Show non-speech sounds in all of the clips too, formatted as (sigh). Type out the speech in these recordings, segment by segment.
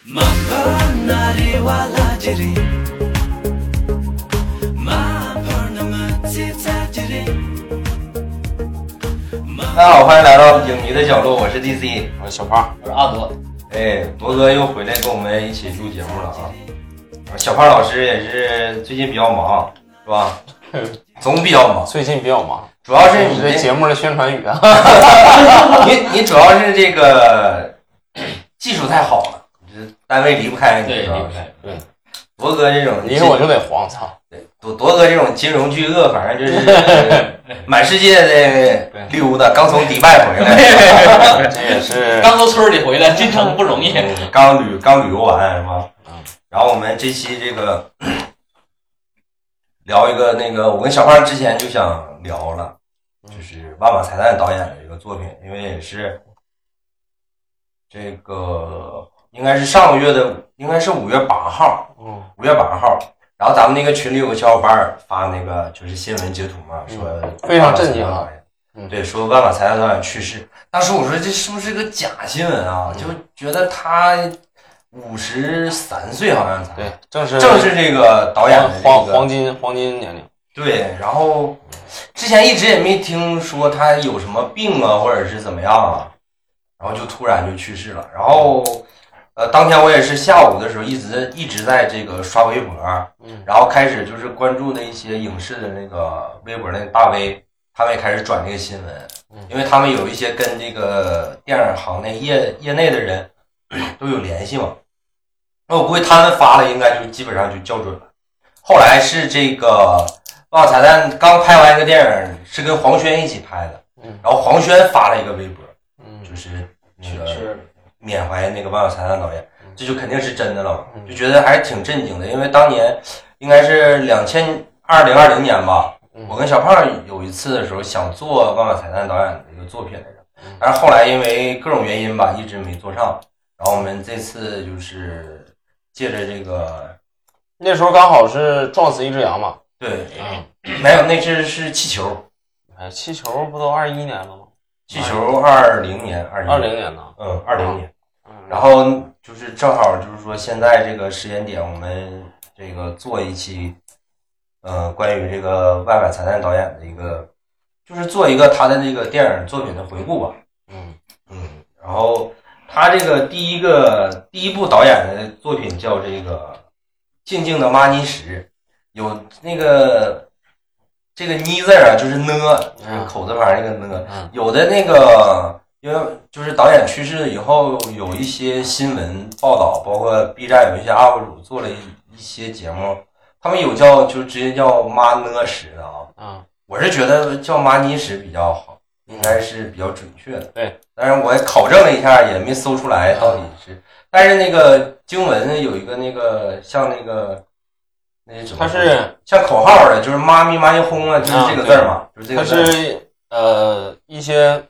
大家好，欢迎来到影迷的角落，我是 DC，我是小胖，我是阿德。哎，铎哥又回来跟我们一起录节目了啊！小胖老师也是最近比较忙，是吧？(laughs) 总比较忙，最近比较忙，主要是你这节目的宣传语啊。(laughs) 你你主要是这个 (coughs) 技术太好了，单位离不开你，对，离是吧不？开。对，铎哥这种，离我就得黄，操！对铎铎哥这种金融巨鳄，反正就是 (laughs) 满世界的溜达，刚从迪拜回来，(laughs) 这也是刚从村里回来，进城不容易。嗯刚旅刚旅游完是吧嗯？然后我们这期这个 (clears throat) 聊一个那个，我跟小胖之前就想聊了，就是万马才旦导演的一个作品，因为也是这个应该是上个月的，应该是五月八号，嗯五月八号。然后咱们那个群里有个小伙伴发那个就是新闻截图嘛，说嗯非常震惊啊对，说万马才旦导演去世。当时我说这是不是个假新闻啊？就觉得他五十三岁好像才，对，正是正是这个导演的黄这个黄金黄金年龄。对。然后之前一直也没听说他有什么病啊，或者是怎么样啊，然后就突然就去世了。然后呃，当天我也是下午的时候一直一直在这个刷微博，嗯然后开始就是关注那一些影视的那个微博那个大 V，他们也开始转这个新闻嗯，因为他们有一些跟这个电影行内业业内的人 (clears throat) 都有联系嘛。那我估计他们发了，应该就基本上就校准了。后来是这个《旺彩蛋》刚拍完一个电影，是跟黄轩一起拍的，嗯然后黄轩发了一个微博，嗯就是那个是缅怀那个万有才旦导演嗯，这就肯定是真的了就觉得还是挺震惊的，因为当年应该是两千二零二零年吧，嗯我跟小胖有一次的时候想做万马才旦导演的一个作品来着嗯，但是后来因为各种原因吧，一直没做上。然后我们这次就是借着这个，那时候刚好是撞死一只羊嘛。对，嗯，没有那只是气球，哎，气球不都二一年了吗？气球二零年，二二零年呢。嗯，二零年。嗯，然后就是正好就是说现在这个时间点，我们这个做一期，呃，关于这个万马才旦导演的一个，就是做一个他的这个电影作品的回顾吧。嗯嗯，然后他这个第一个第一部导演的作品叫这个《静静的玛尼石》，有那个这个呢字儿啊，就是呢，就是嗯口字旁那个呢。嗯有的那个，因为就是导演去世了以后，有一些新闻报道，包括 B 站有一些 UP 主做了一一些节目，他们有叫就直接叫妈呢石的啊。嗯我是觉得叫妈呢石比较好，应该是比较准确的。对，但是我也考证了一下，也没搜出来到底是。但是那个经文有一个那个像那个它？是像口号的，就是妈咪妈咪轰啊，就是这个字儿嘛，就是这它个字儿。是呃一些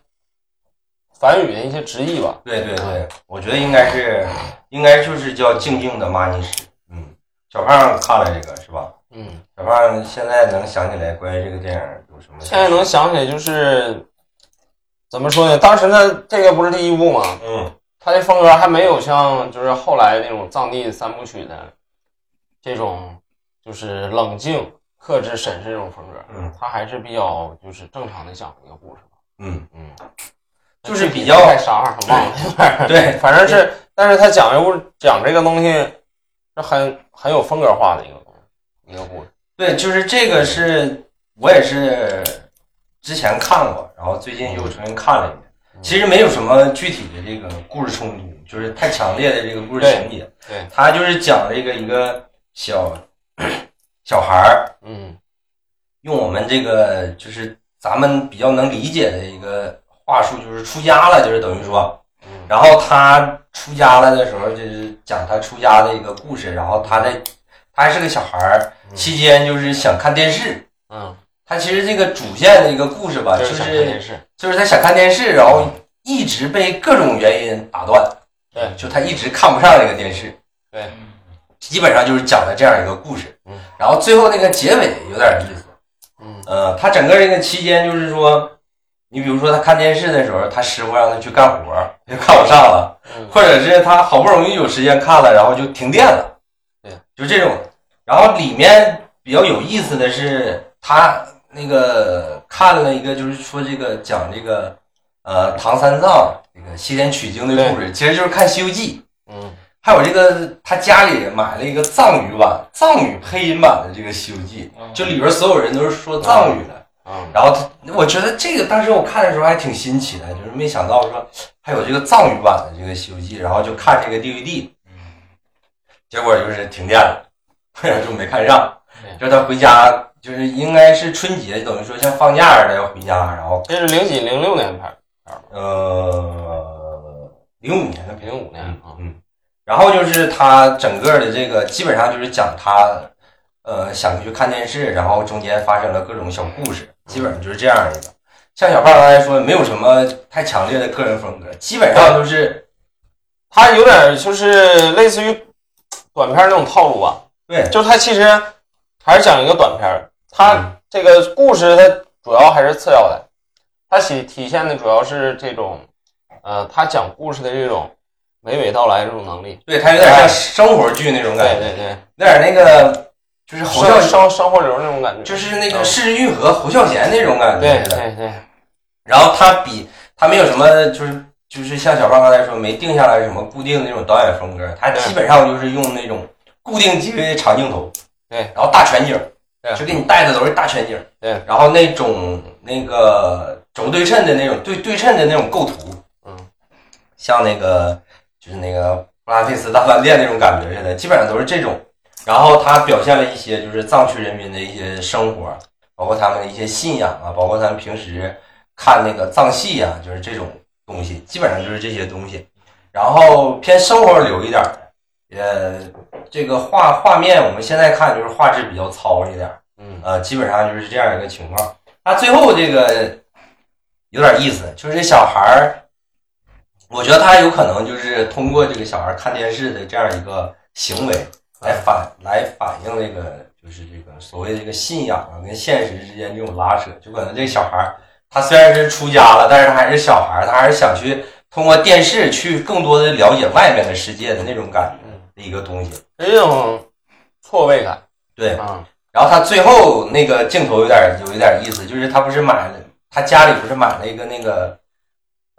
梵语的一些直译吧。对对对，我觉得应该是，应该就是叫静静的妈咪石。嗯，小胖看了这个是吧？嗯，小胖现在能想起来关于这个电影有什么？现在能想起来就是怎么说呢？当时呢，这个不是第一部嘛，嗯他的风格还没有像就是后来那种藏地三部曲的这种就是冷静、克制、审视这种风格。嗯他还是比较就是正常的讲一个故事吧。嗯，嗯，就是比较太啥忘了。(laughs) 对，反正是，但是他讲这故讲这个东西是很很有风格化的一个东西，一个故事。对，就是这个是我也是之前看过，然后最近又重新看了一遍。其实没有什么具体的这个故事冲突，就是太强烈的这个故事情节。对，他就是讲了一个一个小 (clears throat) 小孩儿，嗯。用我们这个就是咱们比较能理解的一个话术，就是出家了，就是等于说，嗯。然后他出家了的时候，就是讲他出家的一个故事。然后他在他还是个小孩儿，期间就是想看电视。嗯，他其实这个主线的一个故事吧，就就是想看电视。就是他想看电视，然后一直被各种原因打断，对，就他一直看不上这个电视。对，基本上就是讲的这样一个故事。嗯，然后最后那个结尾有点意思。嗯呃，他整个这个期间就是说，你比如说他看电视的时候，他师傅让他去干活儿，就看不上了，嗯或者是他好不容易有时间看了，然后就停电了，对，就这种。然后里面比较有意思的是，他那个看了一个，就是说这个讲这个呃唐三藏这个西天取经的故事，其实就是看《西游记》。嗯还有这个，他家里买了一个藏语版、藏语配音版的这个《西游记》，就里边所有人都是说藏语的。嗯。然后他，我觉得这个当时我看的时候还挺新奇的，就是没想到说还有这个藏语版的这个《西游记》，然后就看这个 DVD，结果就是停电了，(laughs) 就没看上。就他回家，就是应该是春节，等于说像放假似的要回家，然后这是零几零六年拍，呃零五年的零五年啊，嗯，然后就是他整个的这个基本上就是讲他，呃，想去看电视，然后中间发生了各种小故事，基本上就是这样一个。像小胖刚才说，没有什么太强烈的个人风格，基本上就是他有点就是类似于短片那种套路吧，对，就是它其实还是讲一个短片儿，它嗯。这个故事它主要还是次要的，它体体现的主要是这种，呃，他讲故事的这种娓娓道来这种能力。对他有点像生活剧那种感觉，对对对，有点那个就是侯孝生生生活流那种感觉。就是那个《逝日玉河》侯孝贤那种感觉对。对对，然后他比他没有什么，就是就是像小胖刚才说，没定下来什么固定的那种导演风格，他基本上就是用那种固定机位的长镜头，对，然后大全景，对就给你带的都是大全景，对，然后那种那个轴对称的那种对对称的那种构图，嗯，像那个就是那个布拉菲斯大饭店那种感觉似的，基本上都是这种。然后他表现了一些就是藏区人民的一些生活，包括他们的一些信仰啊，包括他们平时看那个藏戏啊，就是这种东西，基本上就是这些东西。然后偏生活流一点的，呃，这个画画面我们现在看就是画质比较糙一点，嗯呃，基本上就是这样一个情况。他最后这个有点意思，就是这小孩儿，我觉得他有可能就是通过这个小孩看电视的这样一个行为来反来反映这个就是这个所谓的这个信仰啊跟现实之间这种拉扯，就可能这个小孩儿他虽然是出家了，但是他还是小孩儿，他还是想去通过电视去更多的了解外面的世界的那种感觉嗯，的一个东西。这种错位感对，啊，然后他最后那个镜头有点有一点意思，就是他不是买了他家里不是买了一个那个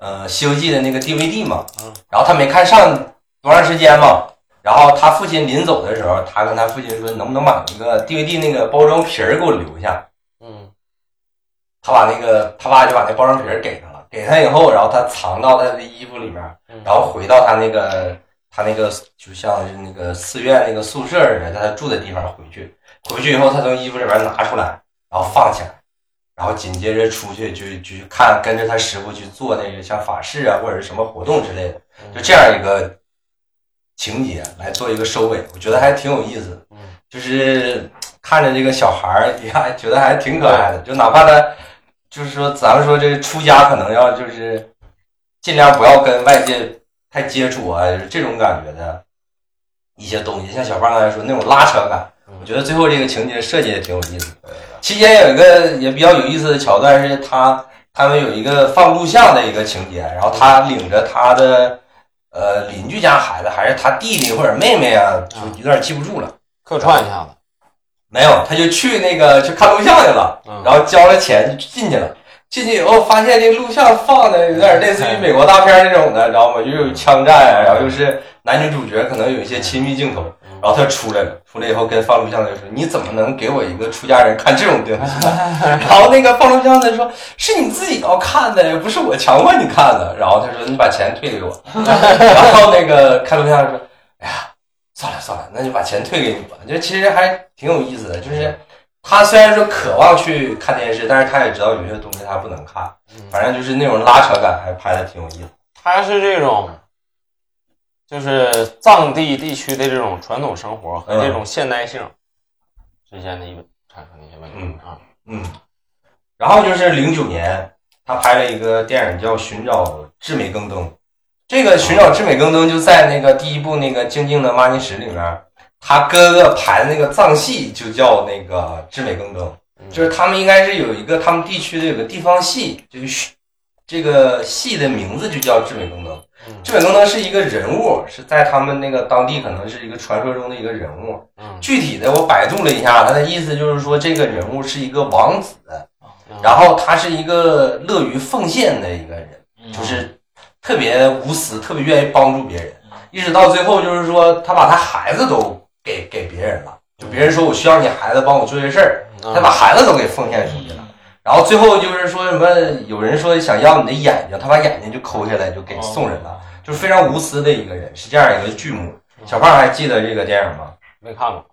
呃《西游记》的那个 DVD 嘛，嗯，然后他没看上多长时间嘛，然后他父亲临走的时候，他跟他父亲说能不能把那个 DVD 那个包装皮儿给我留下，嗯他把那个他爸就把那包装皮儿给他了，给他以后，然后他藏到他的衣服里面，嗯然后回到他那个他那个就像是那个寺院那个宿舍似的，在他住的地方回去。回去以后，他从衣服里边拿出来，然后放起来，然后紧接着出去就就去看，跟着他师傅去做那个像法事啊或者是什么活动之类的，就这样一个情节来做一个收尾，我觉得还挺有意思的。嗯就是看着这个小孩儿也还觉得还挺可爱的，就哪怕他就是说咱们说这个出家可能要就是尽量不要跟外界太接触啊，就是这种感觉的一些东西，像小胖刚才说那种拉扯感，我觉得最后这个情节设计也挺有意思。期间有一个也比较有意思的桥段是他他们有一个放录像的一个情节，然后他领着他的呃邻居家孩子还是他弟弟或者妹妹啊，就有点记不住了。客串一下子，没有，他就去那个去看录像去了，嗯然后交了钱就进去了。进去以后发现这个录像放的有点类似于美国大片那种的，知道吗？又有枪战啊，然后又是男女主角可能有一些亲密镜头，然后他出来了，出来以后跟放录像的人说：“你怎么能给我一个出家人看这种东西呢？” (laughs) 然后那个放录像的说：“是你自己要看的，不是我强迫你看的。”然后他说：“你把钱退给我。(laughs) ”然后那个看录像的说：“哎呀，算了算了，那就把钱退给你吧。”就其实还挺有意思的，就是他虽然说渴望去看电视，但是他也知道有些东西他不能看，反正就是那种拉扯感还拍的挺有意思。他是这种，就是藏地地区的这种传统生活和这种现代性之间的一个产生的一些问题啊。嗯，然后就是零九年，他拍了一个电影叫《寻找至美更登》。这个《寻找至美更登》就在那个第一部那个《静静的玛尼石》里面，他哥哥排的那个藏戏就叫那个至美更登，就是他们应该是有一个他们地区的有个地方戏，就是这个戏的名字就叫至美更登。嗯。至美更登是一个人物，是在他们那个当地可能是一个传说中的一个人物。嗯。具体的我百度了一下，他的意思就是说这个人物是一个王子，嗯。然后他是一个乐于奉献的一个人，嗯。就是特别无私，特别愿意帮助别人，一直到最后就是说他把他孩子都给给别人了，就别人说我需要你孩子帮我做些事儿，嗯。他把孩子都给奉献出去了。然后最后就是说什么，有人说想要你的眼睛，他把眼睛就抠下来就给送人了，就是非常无私的一个人，是这样一个剧目。小胖还记得这个电影吗？没看过，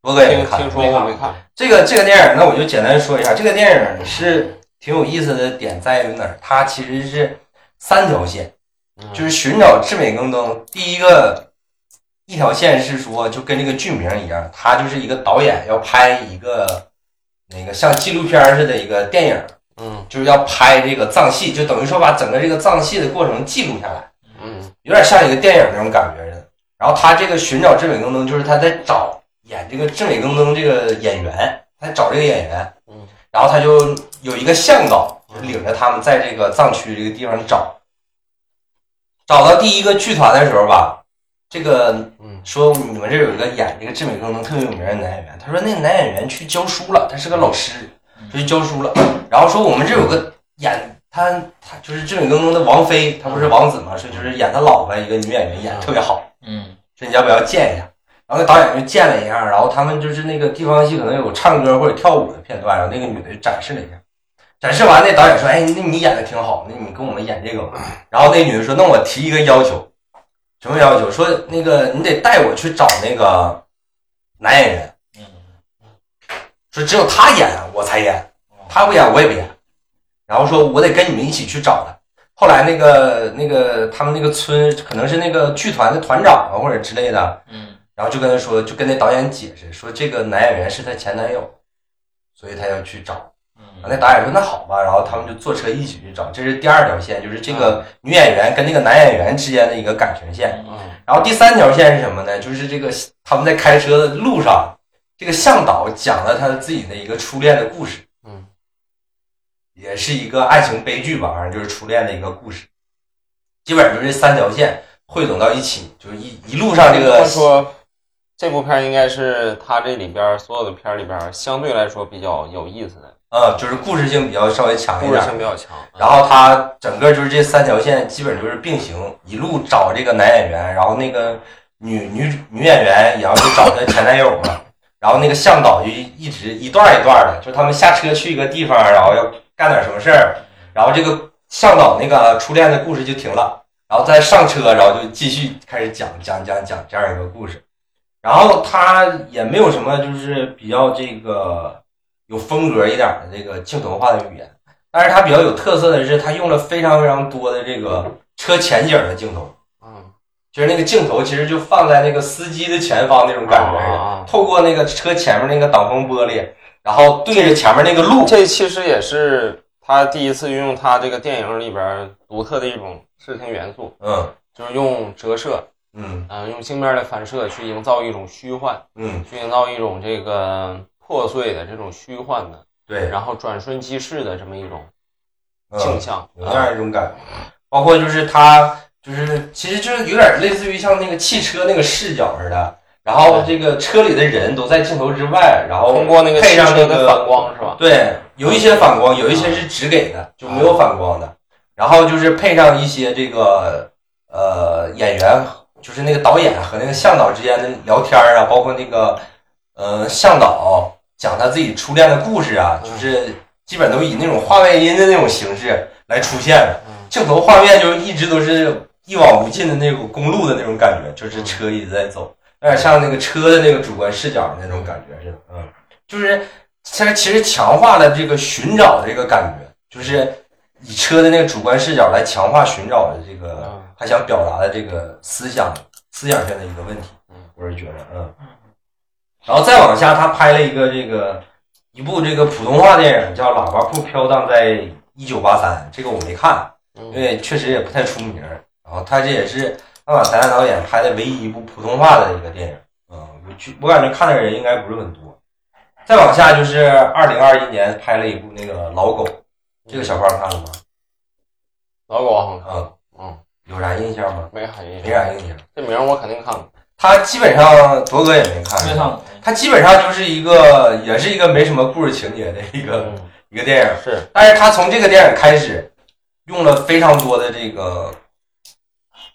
罗哥也没看。听听说过没看。这个这个电影那，我就简单说一下，这个电影是挺有意思的点在于哪儿？它其实是三条线，嗯就是寻找志美更登。第一个一条线是说，就跟这个剧名一样，他就是一个导演要拍一个那个像纪录片似的一个电影，嗯就是要拍这个藏戏，就等于说把整个这个藏戏的过程记录下来。嗯有点像一个电影那种感觉似的。然后他这个寻找至美更登，就是他在找演这个至美更登这个演员，他找这个演员，嗯，然后他就有一个向导，就领着他们在这个藏区这个地方找。找到第一个剧团的时候吧，这个嗯说你们这有一个演这个至美更能特别有名的男演员，他说那个男演员去教书了，他是个老师，他去教书了。然后说我们这有个演他他就是至美更能的王菲，他不是王子嘛，说就是演他老婆一个女演员演的特别好，嗯说你要不要见一下？然后那导演就见了一下，然后他们就是那个地方戏可能有唱歌或者跳舞的片段，然后那个女的就展示了一下。展示完，那导演说：“哎，那你演的挺好，那你跟我们演这个吧。”然后那女的说：“那我提一个要求，什么要求？说那个你得带我去找那个男演员，嗯说只有他演我才演，他不演我也不演。然后说我得跟你们一起去找他。后来那个那个他们那个村可能是那个剧团的团长啊或者之类的，嗯然后就跟他说，就跟那导演解释说这个男演员是他前男友，所以他要去找。嗯那导演说那好吧，然后他们就坐车一起去找。这是第二条线，就是这个女演员跟那个男演员之间的一个感情线。嗯然后第三条线是什么呢？就是这个他们在开车的路上，这个向导讲了他自己的一个初恋的故事，嗯也是一个爱情悲剧吧，反正就是初恋的一个故事。基本上就是这三条线汇总到一起，就是一一路上这个他说这部片应该是他这里边所有的片里边相对来说比较有意思的，呃，就是故事性比较稍微强一故事点。性比较强。然后他整个就是这三条线基本就是并行，一路找这个男演员，然后那个女女女演员也要去找她前男友嘛，然后那个向导就一一直一段一段的，就他们下车去一个地方，然后要干点什么事儿，然后这个向导那个初恋的故事就停了，然后再上车，然后就继续开始讲讲讲讲这样一个故事，然后他也没有什么就是比较这个有风格一点的这个镜头化的语言。但是它比较有特色的是，它用了非常非常多的这个车前景的镜头，嗯就是那个镜头其实就放在那个司机的前方那种感觉透过那个车前面那个挡风玻璃，然后对着前面那个路，这其实也是他第一次运用他这个电影里边独特的一种视听元素，嗯就是用折射，嗯嗯、用镜面的反射去营造一种虚幻，嗯，去营造一种这个破碎的这种虚幻的，对，然后转瞬即逝的这么一种嗯镜像。有那样一种感觉，包括就是它就是其实就是有点类似于像那个汽车那个视角似的，然后这个车里的人都在镜头之外，然后通过那个配上那个反光是吧？对，有一些反光，有一些是只给的，就没有反光的。然后就是配上一些这个呃演员，就是那个导演和那个向导之间的聊天啊，包括那个呃向导讲他自己初恋的故事啊，就是基本都以那种画外音的那种形式来出现的。嗯镜头画面就一直都是一往无尽的那种公路的那种感觉，就是车一直在走，有点像那个车的那个主观视角那种感觉似的。嗯，就是它其实强化了这个寻找这个感觉，就是以车的那个主观视角来强化寻找的这个嗯他想表达的这个思想思想上的一个问题嗯。我是觉得，嗯。然后再往下，他拍了一个这个一部这个普通话电影，叫《喇叭裤飘荡在一九八三》，这个我没看。因嗯为确实也不太出名。然后他这也是阿马才旦导演拍的唯一一部普通话的一个电影。嗯，我去，我感觉看的人应该不是很多。再往下就是二零二一年拍了一部那个《老狗》，这个小胖看了吗？德国好像看嗯，嗯，有啥印象吗？没啥印象没。啥印象。这名儿我肯定看过。他基本上铎哥也没看，没看。他基本上就是一个，也是一个没什么故事情节的一个、嗯，一个电影。是，但是他从这个电影开始，用了非常多的这个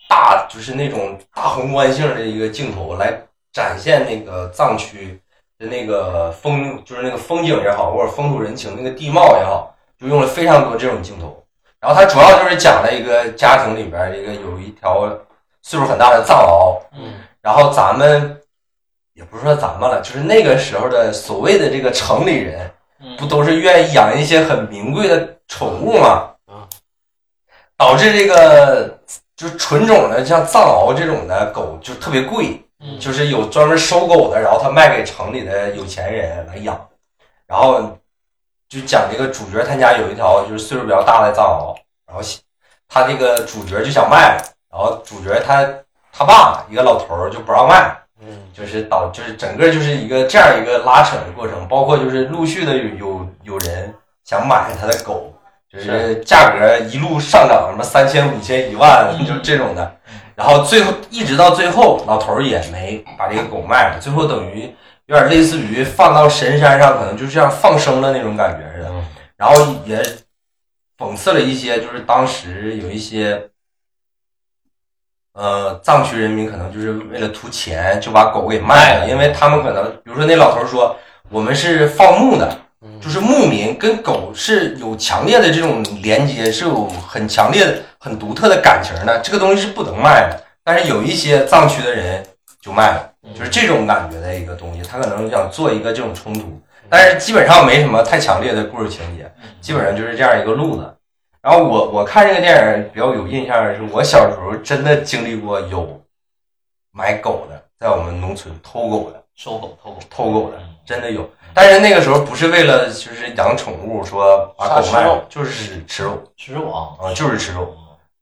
大，就是那种大宏观性的一个镜头来展现那个藏区的那个风，就是那个风景也好，或者风土人情那个地貌也好，就用了非常多这种镜头。然后他主要就是讲了一个家庭里边一个有一条岁数很大的藏獒，嗯然后咱们也不是说咱们了，就是那个时候的所谓的这个城里人，嗯。不都是愿意养一些很名贵的宠物吗？啊，导致这个就是纯种的像藏獒这种的狗就特别贵，嗯。就是有专门收狗的，然后他卖给城里的有钱人来养，然后就讲这个主角他家有一条就是岁数比较大的藏獒，然后他这个主角就想卖了，然后主角他他爸一个老头儿就不让卖，嗯就是导就是整个就是一个这样一个拉扯的过程，包括就是陆续的有有有人想买他的狗，就是价格一路上涨，什么三千、五千、一万，嗯就这种的。然后最后一直到最后，老头儿也没把这个狗卖了，最后等于有点类似于放到神山上，可能就像放生了那种感觉似的。嗯然后也讽刺了一些，就是当时有一些，呃，藏区人民可能就是为了图钱就把狗给卖了，因为他们可能，比如说那老头说，我们是放牧的，嗯就是牧民跟狗是有强烈的这种连接，是有很强烈的、很独特的感情的，这个东西是不能卖的。但是有一些藏区的人就卖了，就是这种感觉的一个东西，他可能想做一个这种冲突，但是基本上没什么太强烈的故事情节，基本上就是这样一个路子。然后我我看这个电影比较有印象的是，我小时候真的经历过有买狗的，在我们农村偷狗的，收狗偷狗。偷狗的嗯。真的有。但是那个时候不是为了就是养宠物，说把狗卖就是吃肉。吃肉啊，啊，就是吃肉，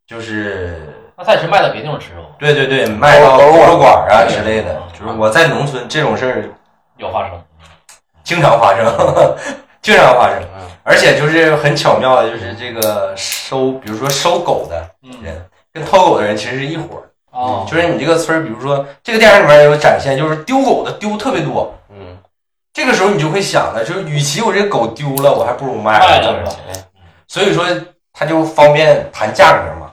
就是那他也是卖到别地方吃肉，对对对，卖到狗肉馆啊之类的嗯。就是我在农村这种事儿有发生。经常发生，(laughs) 经常发生。嗯而且就是很巧妙的，就是这个收，比如说收狗的嗯人跟偷狗的人其实是一伙儿。哦，就是你这个村儿，比如说这个电影里面有展现，就是丢狗的丢特别多。嗯，这个时候你就会想了，就是与其我这个狗丢了，我还不如卖卖了挣点钱。所以说他就方便谈价格嘛。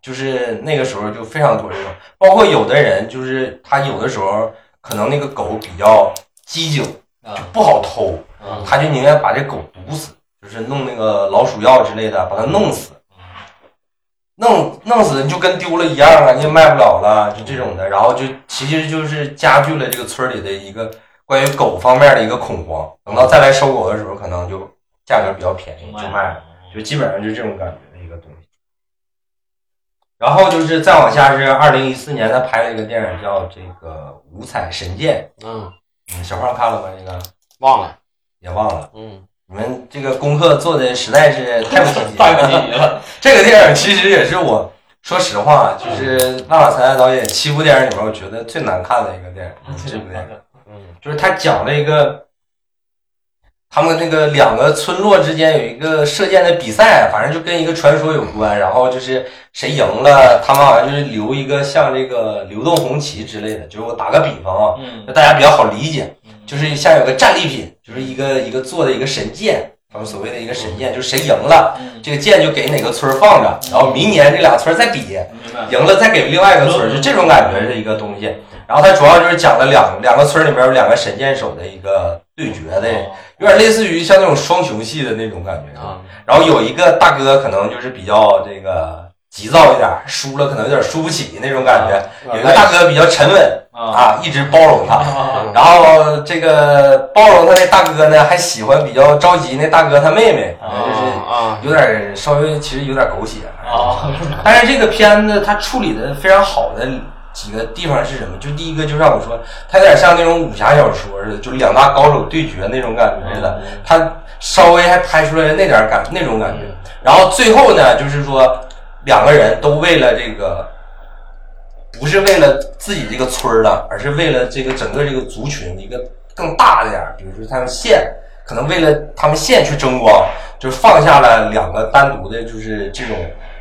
就是那个时候就非常多这种，包括有的人就是他有的时候可能那个狗比较机警，啊就不好偷，嗯他就宁愿把这狗毒死，就是弄那个老鼠药之类的把它弄死。弄弄死你就跟丢了一样啊，你也卖不了了，就这种的，然后就其实就是加剧了这个村里的一个关于狗方面的一个恐慌。等到再来收狗的时候，可能就价格比较便宜就卖了，就基本上就这种感觉的一个东西。然后就是再往下是二零一四年他拍了一个电影叫这个《五彩神剑嗯，》，嗯，小胖看了吗？这个忘了，也忘了。嗯，你们这个功课做的实在是太不积极了。(laughs) (laughs) 这个电影其实也是我说实话，就是万马才导演七部电影里面，我觉得最难看的一个电影，这部电影。嗯，就是他讲了一个他们那个两个村落之间有一个射箭的比赛，反正就跟一个传说有关，然后就是谁赢了，他们好像就是留一个像这个流动红旗之类的，就是我打个比方啊，嗯。就大家比较好理解，就是像有个战利品，就是一个一个做的一个神剑，他们所谓的一个神剑，就是谁赢了。嗯，这个剑就给哪个村儿放着，然后明年这俩村儿再比，赢了再给另外一个村儿，就这种感觉的一个东西。然后它主要就是讲了两两个村儿里面有两个神箭手的一个对决的，有点类似于像那种双雄戏的那种感觉。啊，然后有一个大哥可能就是比较这个急躁一点，输了可能有点输不起那种感觉。有一个大哥比较沉稳啊啊，一直包容他。啊然后这个包容他那大哥呢，还喜欢比较着急那大哥他妹妹，就是啊，有点稍微其实有点狗血。啊但是这个片子它处理的非常好的几个地方是什么？就第一个就像我说，它有点像那种武侠小说似的，就两大高手对决那种感觉似的。它稍微还拍出来那点感那种感觉。然后最后呢，就是说两个人都为了这个，不是为了自己这个村了，而是为了这个整个这个族群一个更大的点儿，比如说他们县，可能为了他们县去争光，就放下了两个单独的，就是这种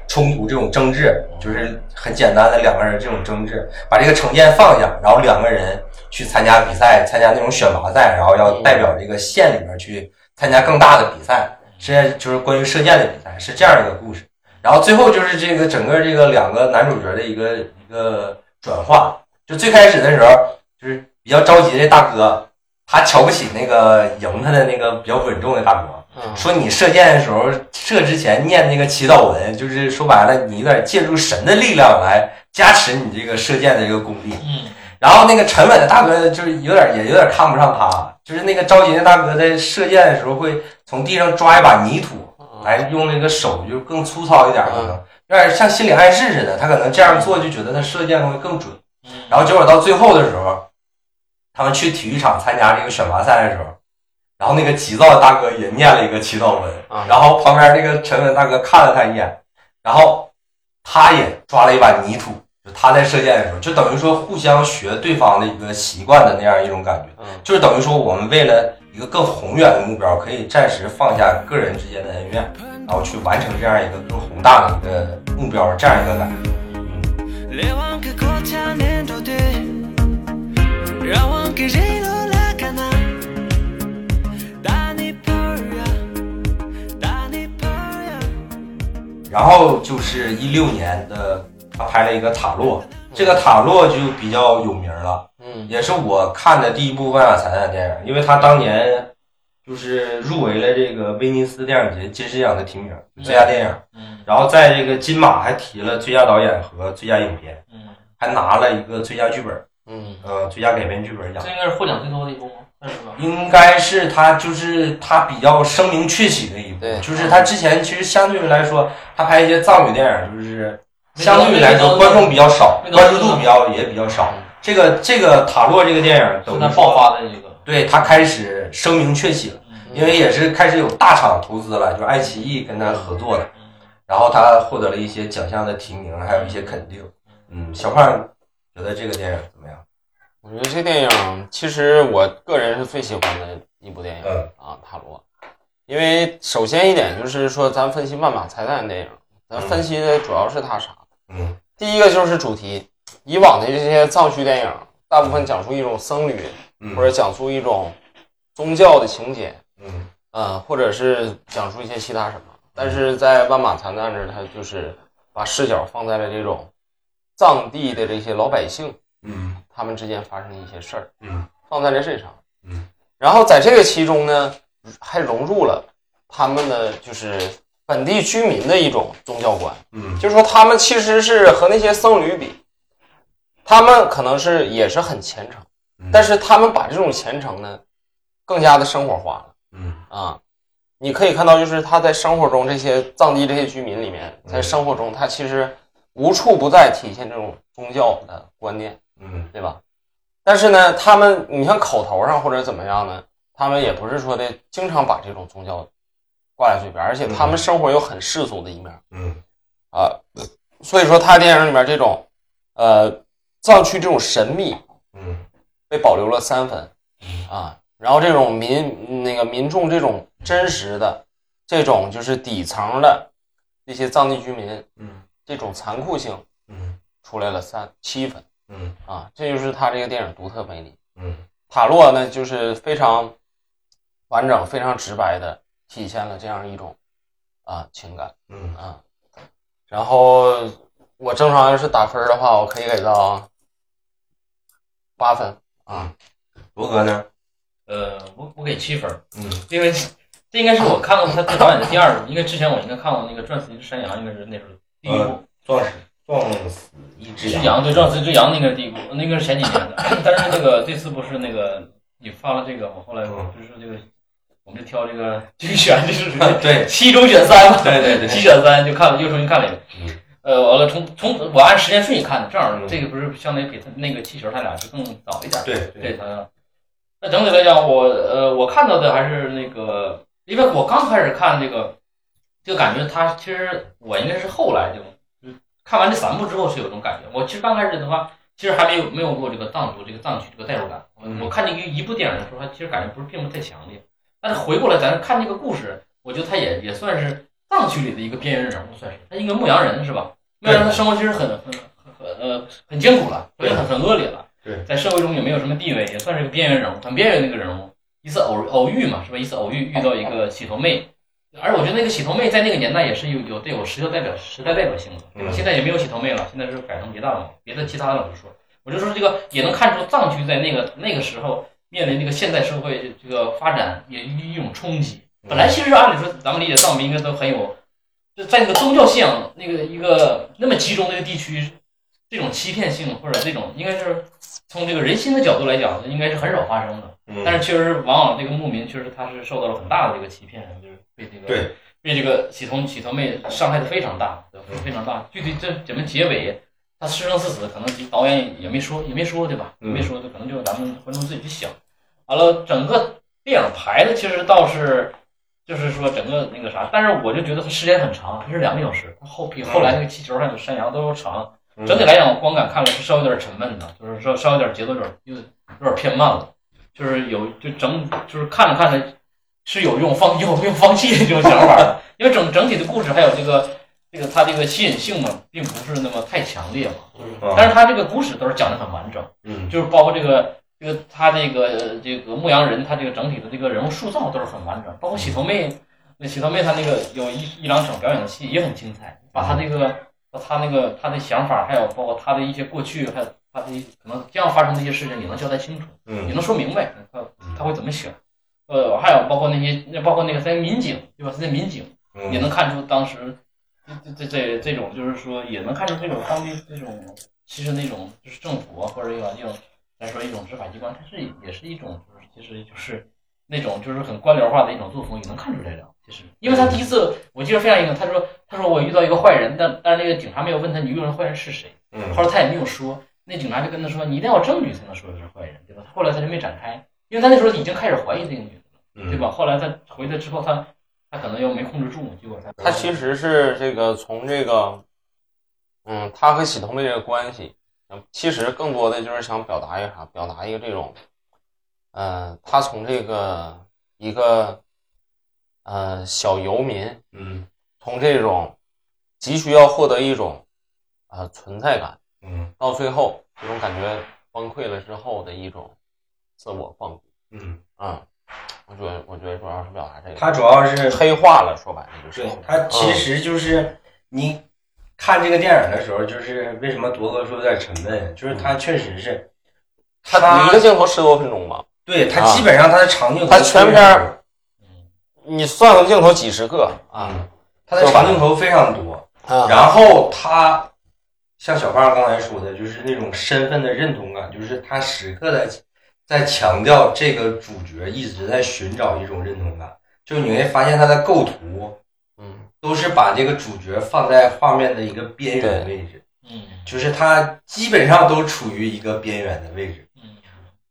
冲突、这种争执，就是很简单的两个人这种争执，把这个成见放下，然后两个人去参加比赛，参加那种选拔赛，然后要代表这个县里面去参加更大的比赛，是就是关于射箭的比赛，是这样一个故事。然后最后就是这个整个这个两个男主角的一个一个转化，就最开始的时候就是比较着急的大哥，他瞧不起那个赢他的那个比较稳重的大哥。嗯说你射箭的时候，射之前念那个祈祷文，就是说白了，你有点借助神的力量来加持你这个射箭的这个功力。嗯，然后那个沉稳的大哥就是有点也有点看不上他，就是那个着急的大哥在射箭的时候会从地上抓一把泥土，来用那个手就更粗糙一点，可能有点像心理暗示似的。他可能这样做就觉得他射箭会更准。然后结果到最后的时候，他们去体育场参加这个选拔赛的时候，然后那个急躁的大哥也念了一个祈祷文，啊然后旁边那个沉稳大哥看了他一眼，然后他也抓了一把泥土，就他在射箭的时候，就等于说互相学对方的一个习惯的那样一种感觉，嗯、就是等于说我们为了一个更宏远的目标，可以暂时放下个人之间的恩怨，然后去完成这样一个更宏大的一个目标，这样一个感觉。嗯然后就是一六年的他拍了一个塔洛，这个塔洛就比较有名了，嗯。也是我看的第一部万马才的电影，因为他当年就是入围了这个威尼斯电影节金狮奖的提名，最佳电影，嗯。然后在这个金马还提了最佳导演和最佳影片，嗯，还拿了一个最佳剧本，嗯。呃，最佳改编剧本奖。这。应该是获奖最多的一部吗？算是吧。应该是他就是他比较声名鹊起的一部，就是他之前其实相对于来说，他拍一些藏语电影，就是相对于来说观众比较少，关注度比较也比较少。这个这个塔洛这个电影等于爆发的一个，对他开始声名鹊起了，嗯因为也是开始有大厂投资了，就是爱奇艺跟他合作的，嗯然后他获得了一些奖项的提名，还有一些肯定。嗯，小胖觉得这个电影怎么样？我觉得这电影其实我个人是最喜欢的一部电影、嗯啊，《塔罗》，因为首先一点就是说，咱分析万马才旦电影，咱分析的主要是它啥？嗯。第一个就是主题，以往的这些藏区电影，大部分讲述一种僧侣嗯。或者讲述一种宗教的情节，嗯。呃，或者是讲述一些其他什么。但是在万马残旦这儿，他就是把视角放在了这种藏地的这些老百姓嗯。他们之间发生的一些事儿，嗯。放在了这上。嗯，然后在这个其中呢，还融入了他们的就是本地居民的一种宗教观。嗯就是说他们其实是和那些僧侣比，他们可能是也是很虔诚，嗯但是他们把这种虔诚呢，更加的生活化了嗯啊。你可以看到，就是他在生活中这些藏地这些居民里面，在生活中他其实无处不在体现这种宗教的观念，嗯对吧？但是呢，他们你像口头上或者怎么样呢，他们也不是说的经常把这种宗教挂在嘴边，而且他们生活有很世俗的一面。嗯。啊，所以说他电影里面这种，呃，藏区这种神秘嗯。被保留了三分，啊，然后这种民那个民众这种真实的这种就是底层的这些藏地居民嗯。这种残酷性嗯。出来了三七分嗯。啊，这就是他这个电影独特魅力。嗯。塔洛呢，就是非常完整、非常直白的体现了这样一种啊情感。嗯啊，然后我正常要是打分的话，我可以给到八分啊。罗哥呢？呃，我我给七分，嗯因为这应该是我看过他导演的第二部，因为之前我应该看过那个《撞死一只山羊》，应该是那时候第一部呃，撞死撞死一只只羊，对，撞死一只羊那个是第一部，那个是前几年的，但是那个这次不是那个你发了这个，我后来嗯就是这个，我们就挑这个 (laughs) 精选，就是对七中选三嘛，对对对七选三就看了，又重新看了一遍。嗯呃，完了从从我按时间顺序看的，正好嗯这个不是相当于比他那个气球他俩就更早一点。对对，他。那整体来讲，我呃我看到的还是那个，因为我刚开始看这个，就感觉他其实我应该是后来就就看完这三部之后是有这种感觉。我其实刚开始的话，其实还没有没有过这个藏族这个藏区这个代入感。我嗯我看这个一部电影的时候，其实感觉不是并不太强烈。但是回过来咱看这个故事，我觉得他也也算是藏区里的一个边缘人物，算是他一个牧羊人是吧？牧羊人的生活其实很很很很呃很艰苦了，也很很恶劣了，对在社会中也没有什么地位，也算是个边缘人物，很边缘的一个人物。一次偶偶遇嘛，是吧？一次偶遇遇到一个洗头妹，而我觉得那个洗头妹在那个年代也是有有带有时代代表时代代表性的，对现在也没有洗头妹了，现在是改成别的了嘛，别的其他的我就说，我就说这个也能看出藏区在那个那个时候面临这个现代社会这个发展也一种冲击。本来其实按理说咱们理解藏民应该都很有，就在那个宗教信仰那个一个那么集中的一个地区，这种欺骗性或者这种应该是从这个人心的角度来讲，应该是很少发生的。嗯但是确实，往往这个牧民确实他是受到了很大的这个欺骗，就是被这个对被这个洗头洗头妹伤害的非常大，非常大。具体这怎么结尾，他是生是死，可能导演也没说，也没说，对吧？也嗯没说，就可能就咱们观众自己去想。完了，整个电影排的其实倒是，就是说整个那个啥，但是我就觉得它时间很长，它是两个小时，它后比后来那个气球还有山羊都要长。嗯整体来讲，观感看了是稍微有点沉闷的，就是说稍微有点节奏有点有点有点偏慢了，就是有就整就是看着看着是有用放有用放弃这种想法的，因为整整体的故事还有这个这个它这个吸引性嘛，并不是那么太强烈嘛，啊。但是它这个故事都是讲的很完整，嗯。就是包括这个这个他这个呃这个牧羊人，他这个整体的这个人物塑造都是很完整，包括洗头妹，那洗头妹她那个有一一两场表演的戏也很精彩，把他这个把他那个他的想法，还有包括他的一些过去，还有他的可能将要发生的一些事情，也能交代清楚，也嗯能说明白他他会怎么想。呃，还有包括那些，那包括那个在民警，对吧？在民警也嗯能看出当时这这这这种，就是说也能看出这种当地这种其实那种就是政府啊，或者一种一种来说一种执法机关，它是也是一种就是其实就是那种就是很官僚化的一种作风，也能看出来的。其实，因为他第一次我记得非常印象，他说他说我遇到一个坏人，但但是那个警察没有问他你遇到的坏人是谁，嗯后来他也没有说，那警察就跟他说你一定要有证据才能说他是坏人，对吧？后来他就没展开，因为他那时候已经开始怀疑这个女的了，对嗯吧？后来他回来之后，他他可能又没控制住，结果他他其实是这个从这个，嗯，他和洗头妹这个关系，嗯其实更多的就是想表达一个啥？表达一个这种，呃，他从这个一个呃小游民，嗯从这种急需要获得一种呃存在感，嗯到最后这种感觉崩溃了之后的一种自我放逐。嗯，嗯，我觉得我觉得主要是表达这个，他主要是黑化了，说白了就是对，他其实就是你看这个电影的时候，就是为什么铎哥说有点沉闷，就是他确实是他一个镜头十多分钟吧，对他啊基本上他的长镜头他全片你算个镜头几十个啊嗯，他的长镜头非常多，啊，然后他像小胖刚才说的，就是那种身份的认同感，就是他时刻在在强调这个主角一直在寻找一种认同感，就你会发现他的构图嗯都是把这个主角放在画面的一个边缘位置，嗯。就是他基本上都处于一个边缘的位置。嗯。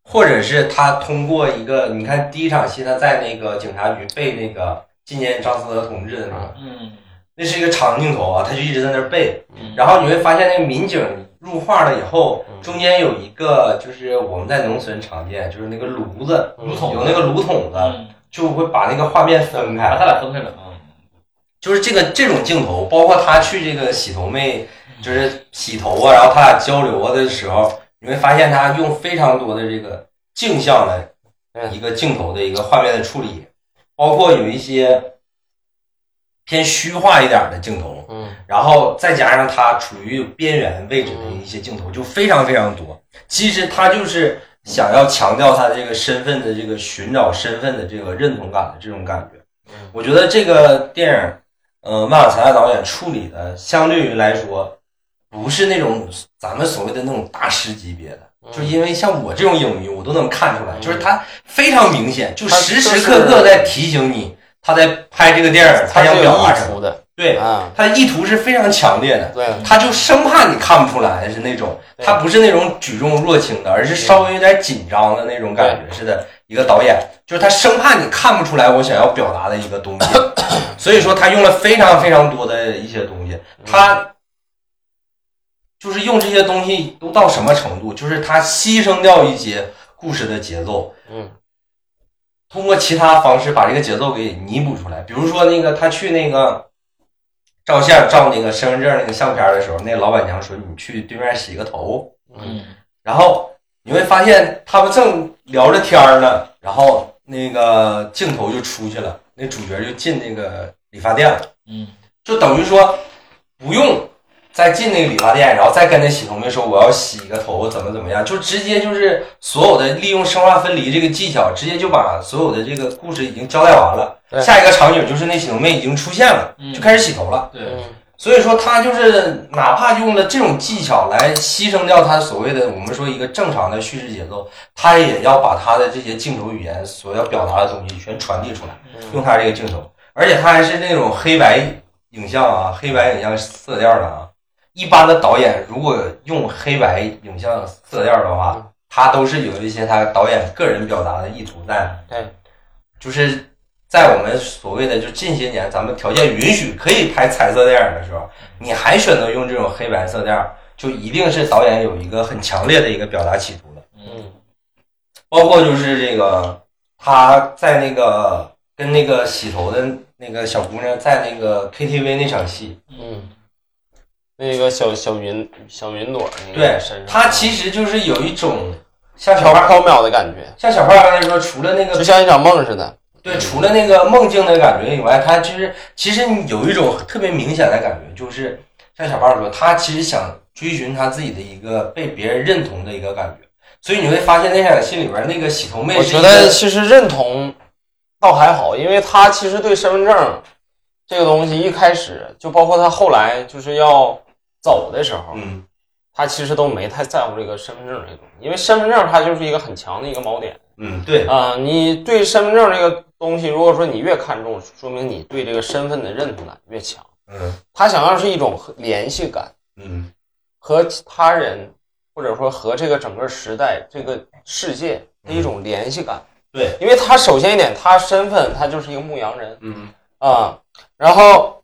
或者是他通过一个，你看第一场戏，他在那个警察局背那个纪念张思德同志的那个，嗯。那是一个长镜头啊，他就一直在那儿背，嗯，然后你会发现那个民警入画了以后，嗯。中间有一个就是我们在农村常见，就是那个炉子，炉筒有那个炉筒子，嗯，就会把那个画面分开，把他俩分开了啊，就是这个这种镜头，包括他去这个洗头妹，就是洗头啊，然后他俩交流啊的时候，你会发现他用非常多的这个镜像的嗯一个镜头的一个画面的处理，包括有一些偏虚化一点的镜头，嗯然后再加上他处于边缘位置的一些镜头，就非常非常多。其实他就是想要强调他这个身份的这个寻找身份的这个认同感的这种感觉。嗯我觉得这个电影，呃，曼瓦才导演处理的相对于来说，不是那种咱们所谓的那种大师级别的。嗯就因为像我这种影迷，我都能看出来，就是他非常明显，就时时刻刻在提醒你，他在拍这个电影，他想表达什么。的，对，啊，他的意图是非常强烈的，对，他就生怕你看不出来是那种，他不是那种举重若轻的，而是稍微有点紧张的那种感觉似的。一个导演就是他生怕你看不出来我想要表达的一个东西，(coughs) 所以说他用了非常非常多的一些东西，他就是用这些东西都到什么程度？就是他牺牲掉一些故事的节奏，嗯通过其他方式把这个节奏给弥补出来。比如说那个他去那个照相照那个身份证那个相片的时候，那个老板娘说你去对面洗个头，嗯然后你会发现他们正聊着天呢，然后那个镜头就出去了，那主角就进那个理发店了。嗯就等于说不用再进那个理发店，然后再跟那洗头妹说我要洗个头怎么怎么样，就直接就是所有的利用生化分离这个技巧，直接就把所有的这个故事已经交代完了。对下一个场景就是那洗头妹已经出现了，嗯就开始洗头了。对，嗯所以说他就是哪怕用了这种技巧来牺牲掉他所谓的我们说一个正常的叙事节奏，他也要把他的这些镜头语言所要表达的东西全传递出来。用他这个镜头，而且他还是那种黑白影像啊，黑白影像色调的啊。一般的导演如果用黑白影像色调的话，他都是有一些他导演个人表达的意图在。对，就是在我们所谓的就近些年咱们条件允许可以拍彩色电影的时候，你还选择用这种黑白色调，就一定是导演有一个很强烈的一个表达企图的。嗯包括就是这个他在那个跟那个洗头的那个小姑娘在那个 KTV 那场戏，嗯，那个小小云小云朵那个对身上，他其实就是有一种像小飘花，飘渺的感觉，像小花刚才说，除了那个就像一场梦似的。对，除了那个梦境的感觉以外，他就是其实你有一种特别明显的感觉，就是像小花说，他其实想追寻他自己的一个被别人认同的一个感觉，所以你会发现那场戏里边那个洗头妹我觉得其实认同倒还好，因为他其实对身份证这个东西一开始就包括他后来就是要走的时候，嗯。他其实都没太在乎这个身份证这个东西，因为身份证它就是一个很强的一个锚点嗯，对，啊、你对身份证这个东西，如果说你越看重，说明你对这个身份的认同感越强。嗯。他想要是一种联系感，嗯。和他人或者说和这个整个时代、这个世界的一种联系感。对，因为他首先一点，他身份他就是一个牧羊人嗯。啊、然后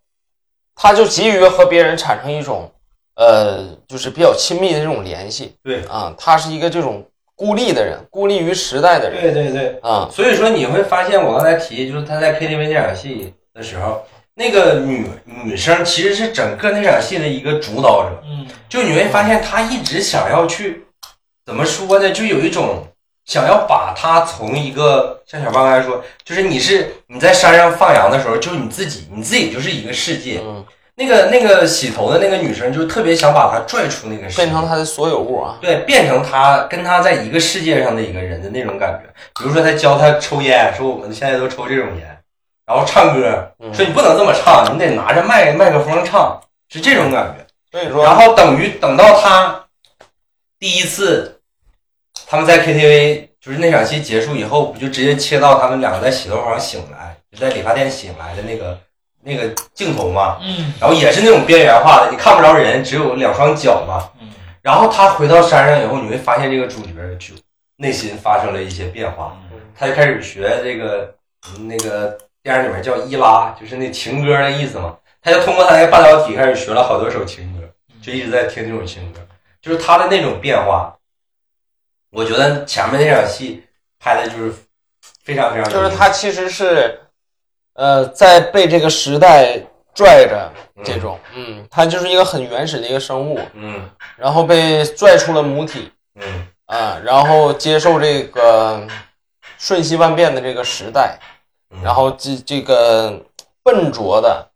他就急于和别人产生一种呃，就是比较亲密的这种联系对。啊、他是一个这种孤立的人，孤立于时代的人对对对，啊、所以说你会发现，我刚才提就是他在 KTV 那场戏的时候，那个女女生其实是整个那场戏的一个主导者。嗯就你会发现，她一直想要去怎么说呢？就有一种想要把他从一个像小胖刚才说，就是你是你在山上放羊的时候，就是你自己，你自己就是一个世界。嗯，那个那个洗头的那个女生，就特别想把他拽出那个世界变成他的所有物啊。对，变成他跟他在一个世界上的一个人的那种感觉。比如说，他教他抽烟，说我们现在都抽这种烟，然后唱歌，嗯说你不能这么唱，你得拿着麦麦克风唱，是这种感觉。所以说，然后等于等到他第一次他们在 KTV 就是那场戏结束以后，不就直接切到他们两个在洗头房醒来，就在理发店醒来的那个那个镜头嘛？嗯然后也是那种边缘化的，你看不着人，只有两双脚嘛。嗯然后他回到山上以后，你会发现这个主角就内心发生了一些变化，嗯他就开始学这个嗯那个电影里面叫伊拉，就是那情歌的意思嘛。他就通过他那个半导体开始学了好多首情歌，就一直在听这种情歌，就是他的那种变化。我觉得前面那场戏拍的就是非常非常就是他其实是，呃，在被这个时代拽着这种，嗯，他就是一个很原始的一个生物，嗯然后被拽出了母体嗯啊，然后接受这个瞬息万变的这个时代，嗯，然后这这个笨拙的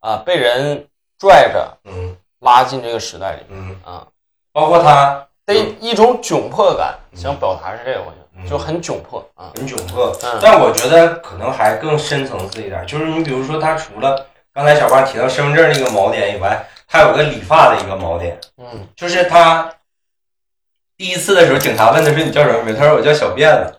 啊，被人拽着嗯拉进这个时代里嗯，啊包括他的一种窘迫感，嗯想表达是这个，我觉嗯得就很窘迫啊，很窘迫，嗯但我觉得可能还更深层次一点，就是你比如说，他除了刚才小胖提到身份证那个锚点以外，他有个理发的一个锚点，嗯就是他第一次的时候，警察问他说你叫什么名？他说我叫小辫子。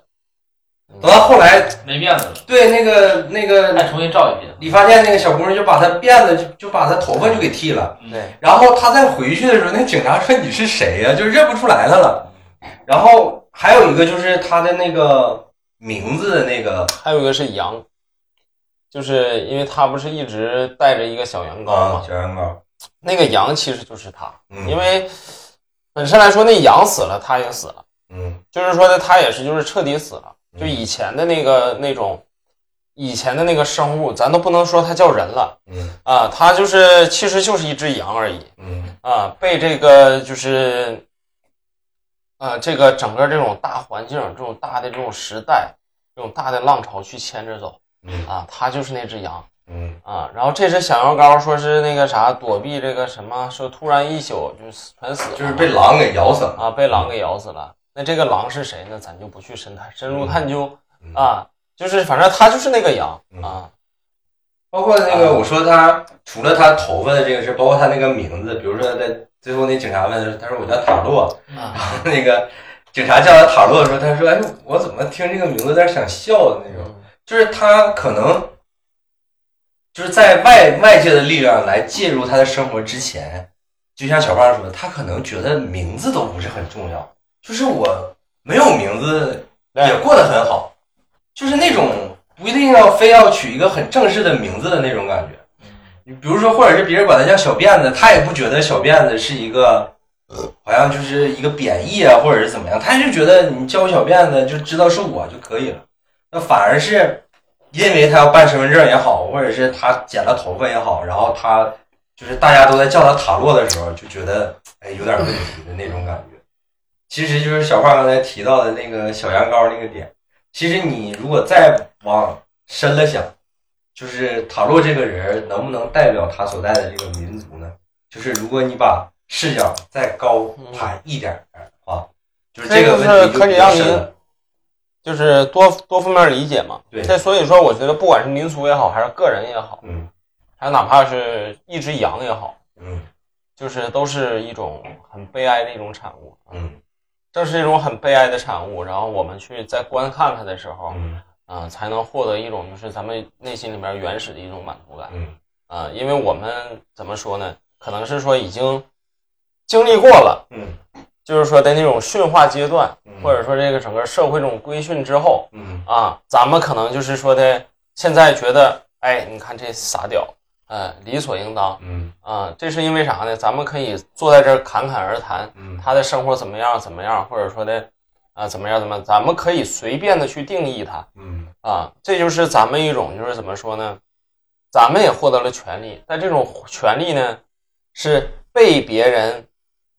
等到后来，没辫子了，对那个那个再重新照一遍。理发店那个小姑娘就把他辫子就就把他头发就给剃了，嗯对，然后他再回去的时候，那警察说你是谁呀、就认不出来他了。然后还有一个就是他的那个名字的那个还有一个是羊，就是因为他不是一直带着一个小羊羔啊嘛，小羊羔，那个羊其实就是他，嗯，因为本身来说那羊死了，他也死了，嗯。就是说的他也是就是彻底死了，嗯。就以前的那个那种以前的那个生物，咱都不能说它叫人了。嗯。啊，它就是其实就是一只羊而已。嗯。啊，被这个就是，呃，这个整个这种大环境、这种大的这种时代、这种大的浪潮去牵着走嗯啊，它就是那只羊。嗯啊，然后这只小羊羔说是那个啥躲避这个什么，说突然一宿就死全死了，就是被狼给咬死了。啊被狼给咬死了。那这个狼是谁呢？咱就不去深探深入探究嗯啊，就是反正他就是那个羊嗯啊，包括那个，我说他除了他头发的这个事，包括他那个名字，比如说在最后那警察问他，他说我叫塔洛，然后那个警察叫他塔洛的时候，他说，哎，我怎么听这个名字有点想笑的那种，就是他可能就是在外外界的力量来介入他的生活之前，就像小胖说的，他可能觉得名字都不是很重要，就是我没有名字也过得很好，就是那种不一定要非要取一个很正式的名字的那种感觉。你比如说，或者是别人管他叫小辫子，他也不觉得小辫子是一个，好像就是一个贬义啊，或者是怎么样，他就觉得你叫我小辫子就知道是我就可以了。那反而是因为他要办身份证也好，或者是他剪了头发也好，然后他就是大家都在叫他塔洛的时候，就觉得哎有点问题的那种感觉。其实就是小胖刚才提到的那个小羊羔那个点，其实你如果再往深了想，就是塔洛这个人能不能代表他所在的这个民族呢？就是如果你把视角再高抬一点儿的话，就是这个问题就比较深了。就是多多方面理解嘛。对这所以说，我觉得不管是民族也好，还是个人也好，嗯还有哪怕是一只羊也好，嗯就是都是一种很悲哀的一种产物。嗯正是这种很悲哀的产物，然后我们去在观看它的时候，嗯啊、才能获得一种就是咱们内心里面原始的一种满足感。嗯啊、因为我们怎么说呢？可能是说已经经历过了，嗯就是说的那种驯化阶段，嗯或者说这个整个社会这种规训之后嗯啊，咱们可能就是说的现在觉得，哎，你看这傻屌，呃，理所应当嗯啊。这是因为啥呢？咱们可以坐在这儿侃侃而谈，嗯他的生活怎么样怎么样，或者说的啊怎么样怎么样，咱们可以随便的去定义它。嗯啊，这就是咱们一种就是怎么说呢？咱们也获得了权利，但这种权利呢，是被别人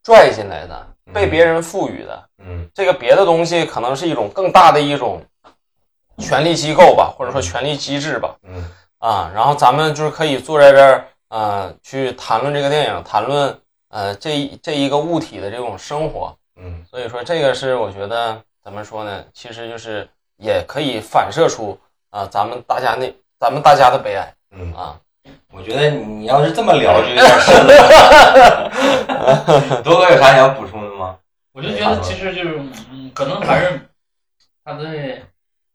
拽进来的，被别人赋予的。嗯这个别的东西可能是一种更大的一种权力机构吧，或者说权力机制吧。嗯啊，然后咱们就是可以坐在这儿，呃，去谈论这个电影，谈论呃这这一个物体的这种生活。嗯所以说，这个是我觉得怎么说呢？其实就是也可以反射出啊、咱们大家那咱们大家的悲哀嗯，啊。我觉得你要是这么聊就有点深了。(laughs) 多哥有啥想补充的吗？我就觉得其实就是，嗯，可能还是他的，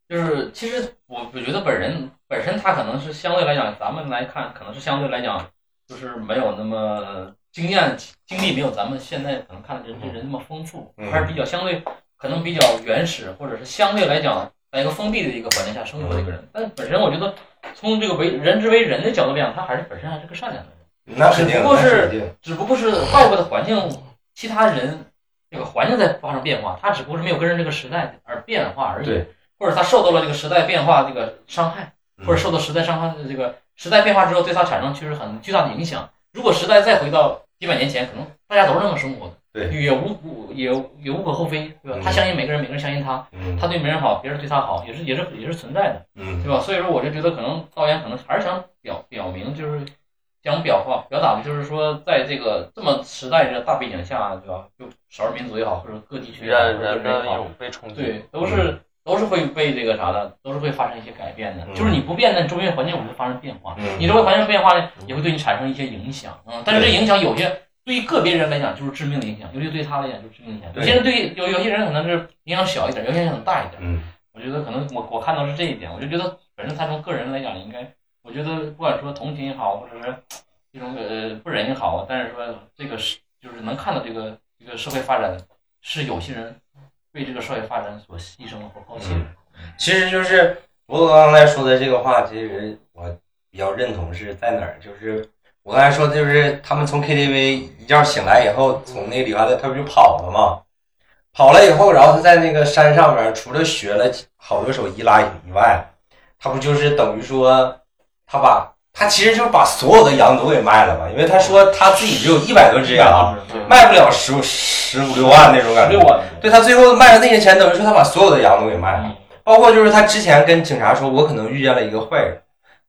就是其实我我觉得本人本身他可能是相对来讲，咱们来看可能是相对来讲，就是没有那么经验经历没有咱们现在可能看的人这人那么丰富，嗯还是比较相对可能比较原始，或者是相对来讲在一个封闭的一个环境下生活的一个人。但本身我觉得从这个为人之为人的角度来讲，他还是本身还是个善良的人。那只不过是只不过是外部的环境，其他人这个环境在发生变化，他只不过是没有跟着这个时代而变化而已对，或者他受到了这个时代变化这个伤害，嗯或者受到时代伤害的这个时代变化之后对他产生确实很巨大的影响。如果时代再回到几百年前，可能大家都是那么生活的，对也无无也也无可厚非，对吧？嗯他相信每个人，每个人相信他，嗯他对别人好，别人对他好，也是也是也是存在的。嗯对吧？所以说，我就觉得可能导演可能还是想表表明，就是想表化表达的，就是说，在这个这么时代的大背景下，对吧？就少数民族也好，或者各地区也好，人被冲击。对，都是都是会被这个啥的，都是会发生一些改变的。嗯就是你不变，的周围环境也会发生变化，嗯你周围环境变化呢，也会对你产生一些影响。嗯，但是这影响有些对于个别人来讲就是致命的影响，尤其对他来讲就是致命的影响。有对些人对有有些人可能是影响小一点，有些人可能大一点。嗯我觉得可能我我看到是这一点，我就觉得本身他从个人来讲，应该我觉得不管说同情也好，或者是这种呃不忍也好，但是说这个是就是能看到这个这个社会发展是有些人为这个社会发展所牺牲和抛弃。其实就是我刚才说的这个话，其实我比较认同是在哪儿，就是我刚才说就是他们从 KTV 一觉醒来以后，从那个理发店他不就跑了吗？跑了以后，然后他在那个山上面，除了学了好多首伊拉以外，他不就是等于说他把他其实就是把所有的羊都给卖了嘛，因为他说他自己只有一百多只羊，卖不了十十五六万那种感觉。六。万，对他最后卖的那些钱，等于说他把所有的羊都给卖了。嗯，包括就是他之前跟警察说，我可能遇见了一个坏人，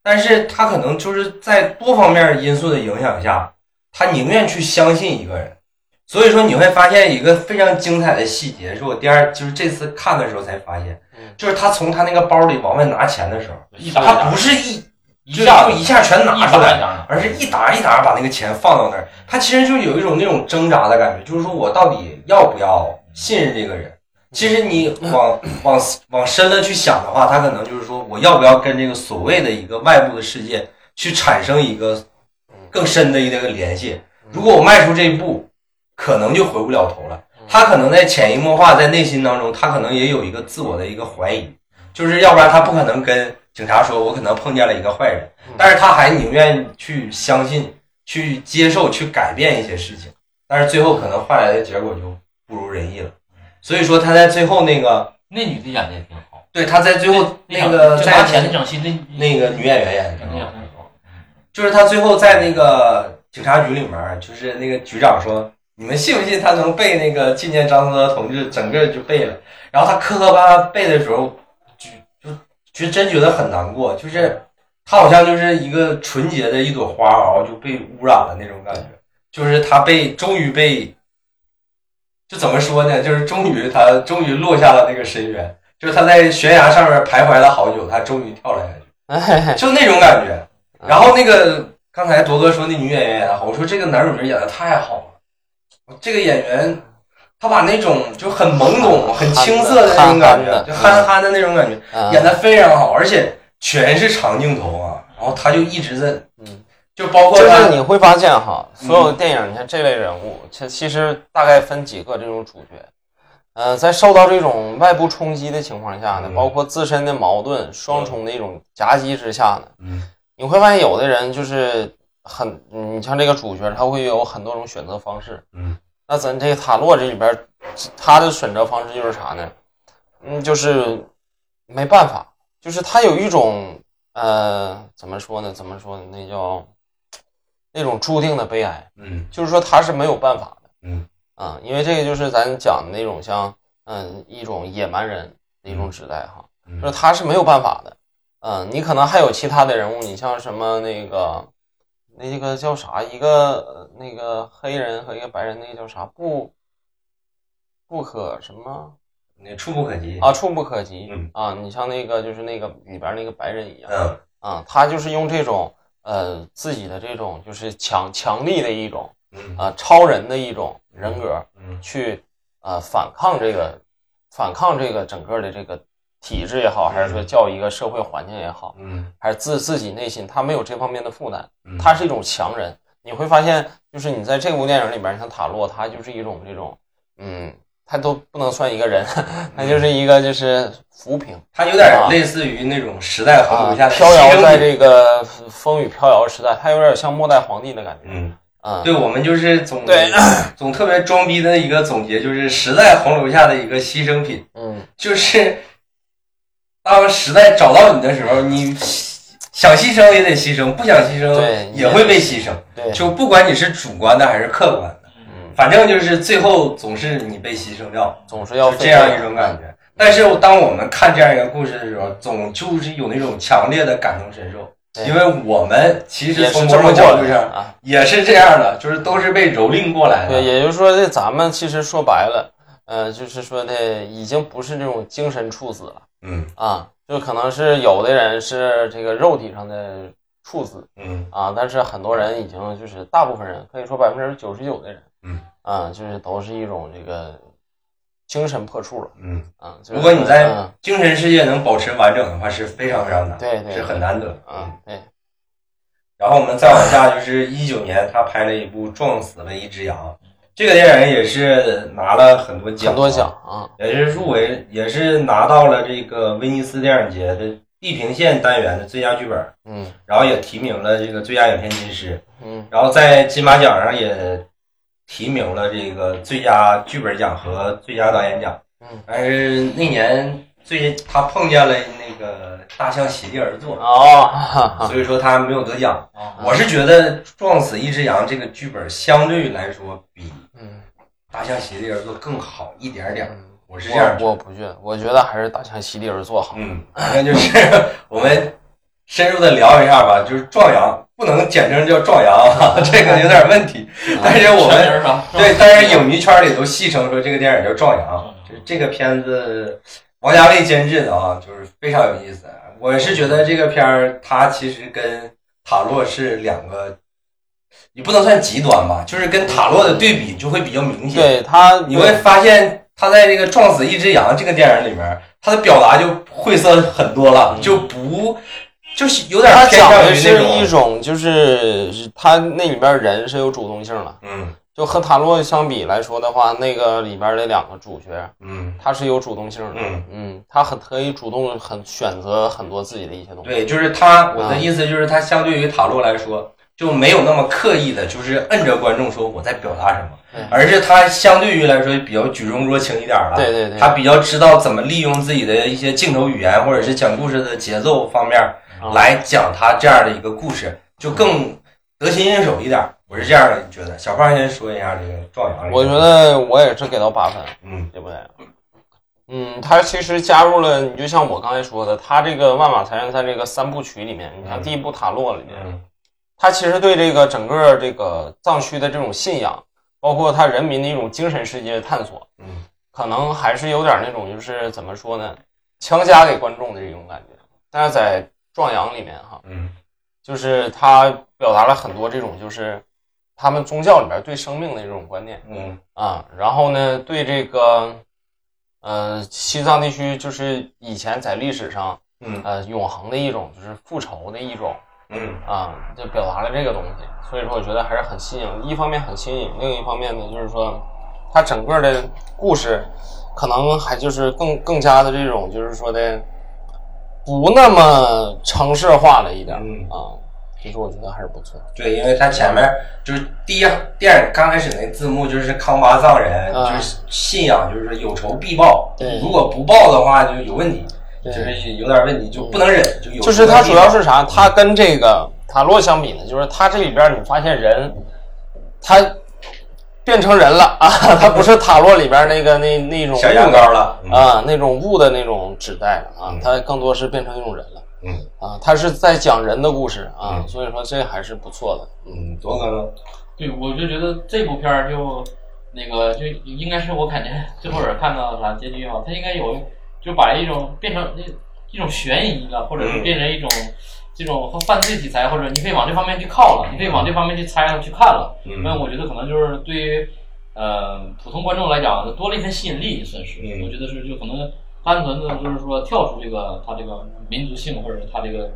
但是他可能就是在多方面因素的影响下，他宁愿去相信一个人。所以说你会发现一个非常精彩的细节，是我第二就是这次看的时候才发现嗯，就是他从他那个包里往外拿钱的时候，他不是一就一下就一下全拿出来，而是一沓一沓把那个钱放到那儿，他其实就有一种那种挣扎的感觉，就是说我到底要不要信任这个人？其实你往往往深了去想的话，他可能就是说我要不要跟这个所谓的一个外部的世界去产生一个更深的一个联系？如果我迈出这一步，可能就回不了头了。他可能在潜移默化，在内心当中，他可能也有一个自我的一个怀疑，就是要不然他不可能跟警察说，我可能碰见了一个坏人，但是他还宁愿去相信、去接受、去改变一些事情，但是最后可能换来的结果就不如人意了。所以说他在最后那个，那女的演的也挺好，对他在最后那个拿钱那场戏，那那个女演员演的挺那好场挺好，就是他最后在那个警察局里面，就是那个局长说：“你们信不信他能背那个纪念张思德同志，整个就背了。”然后他磕磕巴巴背的时候，就真觉得很难过，就是他好像就是一个纯洁的一朵花啊，就被污染了那种感觉。就是他被终于被，就怎么说呢？就是终于他终于落下了那个深渊，就是他在悬崖上面徘徊了好久，他终于跳了下去。哎，就那种感觉。然后那个刚才铎哥说那女演员演的好，我说这个男主角演的太好了，这个演员他把那种就很懵懂、很青涩的那种感觉，就憨憨的那种感觉嗯。演的非常好，而且全是长镜头啊，然后他就一直在，嗯，就包括就是，你会发现哈，所有的电影，你看这类人物，其其实大概分几个这种主角。呃，在受到这种外部冲击的情况下呢，嗯。包括自身的矛盾双重的一种夹击之下呢，嗯。你会发现有的人就是很，你像这个主角，他会有很多种选择方式。嗯那咱这个塔洛这里边，他的选择方式就是啥呢？嗯，就是没办法，就是他有一种呃，怎么说呢？怎么说呢？那叫那种注定的悲哀，嗯就是说他是没有办法的。嗯啊，因为这个就是咱讲的那种像嗯一种野蛮人的一种指代哈，嗯就是他是没有办法的。嗯，你可能还有其他的人物，你像什么那个那个叫啥，一个呃那个黑人和一个白人，那个叫啥不不可什么？那触不可及，啊，触不可及。嗯。啊。你像那个就是那个里边那个白人一样。嗯。啊，他就是用这种呃自己的这种就是强强力的一种嗯。啊超人的一种人格。嗯。去呃反抗这个反抗这个整个的这个体制也好，还是说教育一个社会环境也好，嗯。还是自自己内心他没有这方面的负担，嗯，他是一种强人。你会发现，就是你在这部电影里边，像塔洛，他就是一种这种，嗯，他都不能算一个人，(laughs) 他就是一个就是浮萍。他有点类似于那种时代洪啊流下，的飘摇在这个风雨飘摇时代，他有点像末代皇帝的感觉。嗯。嗯，对我们就是总对。(clears throat) 总特别装逼的一个总结，就是时代洪流下的一个牺牲品，嗯，就是当时代找到你的时候，你想牺牲也得牺牲，不想牺牲也会被牺牲，对，就不管你是主观的还是客观的，嗯，反正就是最后总是你被牺牲掉，总是要就这样一种感觉。但是当我们看这样一个故事的时候，总就是有那种强烈的感同身受，对因为我们其实从某种角度上啊。也是这样的，就是都是被蹂躏过来的。对，也就是说，这咱们其实说白了，呃，就是说的已经不是那种精神处死了嗯啊，就可能是有的人是这个肉体上的处死嗯啊，但是很多人已经就是大部分人可以说百分之九十九的人，嗯啊，就是都是一种这个精神破处了嗯，啊。就是如果你在嗯精神世界能保持完整的话，是非常非常难，对对是很难得。嗯对，然后我们再往下，就是一九年他拍了一部《撞死了一只羊》，(laughs) 这个电影也是拿了很多奖，很多奖，啊，也是入围，也是拿到了这个威尼斯电影节的地平线单元的最佳剧本，嗯。然后也提名了这个最佳影片金狮，嗯。然后在金马奖上也提名了这个最佳剧本奖和最佳导演奖。嗯，但是那年最近他碰见了那个大象席地而坐，哦，所以说他没有得奖。啊，我是觉得《撞死一只羊》这个剧本相对来说比嗯《大象席地而坐》更好一点点我是这样。我我不觉得，我觉得还是大象席地而坐好。嗯，那就是我们深入的聊一下吧，就是壮阳不能简称叫壮阳啊，(laughs) 这个有点问题。但是我们？对，但是影迷圈里都戏称说这个电影叫壮阳，就是这个片子王家卫监制的啊，就是非常有意思。我是觉得这个片儿它其实跟塔洛是两个，你不能算极端吧，就是跟塔洛的对比就会比较明显。对他，你会发现他在这个《撞死一只羊》这个电影里面，他的表达就晦涩很多了，嗯就不就是有点他偏向于讲的是，一种，就是是他那里边人是有主动性的，嗯就和塔洛相比来说的话，那个里边的两个主角，嗯，他是有主动性的，嗯嗯，他很可以主动很选择很多自己的一些东西，对，就是他，我啊的意思就是他相对于塔洛来说。就没有那么刻意的，就是摁着观众说我在表达什么，而是他相对于来说比较举重若轻一点了。对对对，他比较知道怎么利用自己的一些镜头语言或者是讲故事的节奏方面啊来讲他这样的一个故事，就更得心应手一点。我是这样的觉得。小胖先说一下这个壮阳。我觉，得我也是给到八分，嗯对不对？嗯，他其实加入了，你就像我刚才说的，他这个万马财神在这个三部曲里面，你看嗯第一部塔洛里面，嗯他其实对这个整个这个藏区的这种信仰，包括他人民的一种精神世界的探索，嗯可能还是有点那种就是怎么说呢，强加给观众的这种感觉。但是在壮阳里面哈，嗯就是他表达了很多这种就是他们宗教里边对生命的这种观念嗯啊，然后呢对这个呃西藏地区就是以前在历史上嗯呃永恒的一种就是复仇的一种。嗯啊，就表达了这个东西，所以说我觉得还是很新颖。一方面很新颖，另一方面呢，就是说它整个的故事可能还就是更更加的这种，就是说的不那么城市化了一点啊，其实我觉得还是不错。对，因为它前面就是第一电影刚开始那字幕就是康巴藏人，啊就是信仰，就是说有仇必报，对如果不报的话就有问题，就是有点问题，就不能忍，就有就是它主要是啥？它跟这个塔洛相比呢，就是它这里边你发现人，他变成人了啊，他不是塔洛里边那个那那种小羊羔了，嗯啊，那种雾的那种纸袋了啊嗯，它更多是变成一种人了嗯啊，它是在讲人的故事啊，嗯所以说这还是不错的。嗯，多哥呢？对，我就觉得这部片儿就那个就应该是我感觉最后人看到啥结局哈，它应该有就把一种变成一一种悬疑了，或者是嗯变成一种这种和犯罪题材，或者你可以往这方面去靠了，你可以往这方面去猜了去看了。嗯那我觉得可能就是对于呃普通观众来讲多了一份吸引力，算是。嗯我觉得是就可能单纯的就是说跳出这个它这个民族性或者是它这个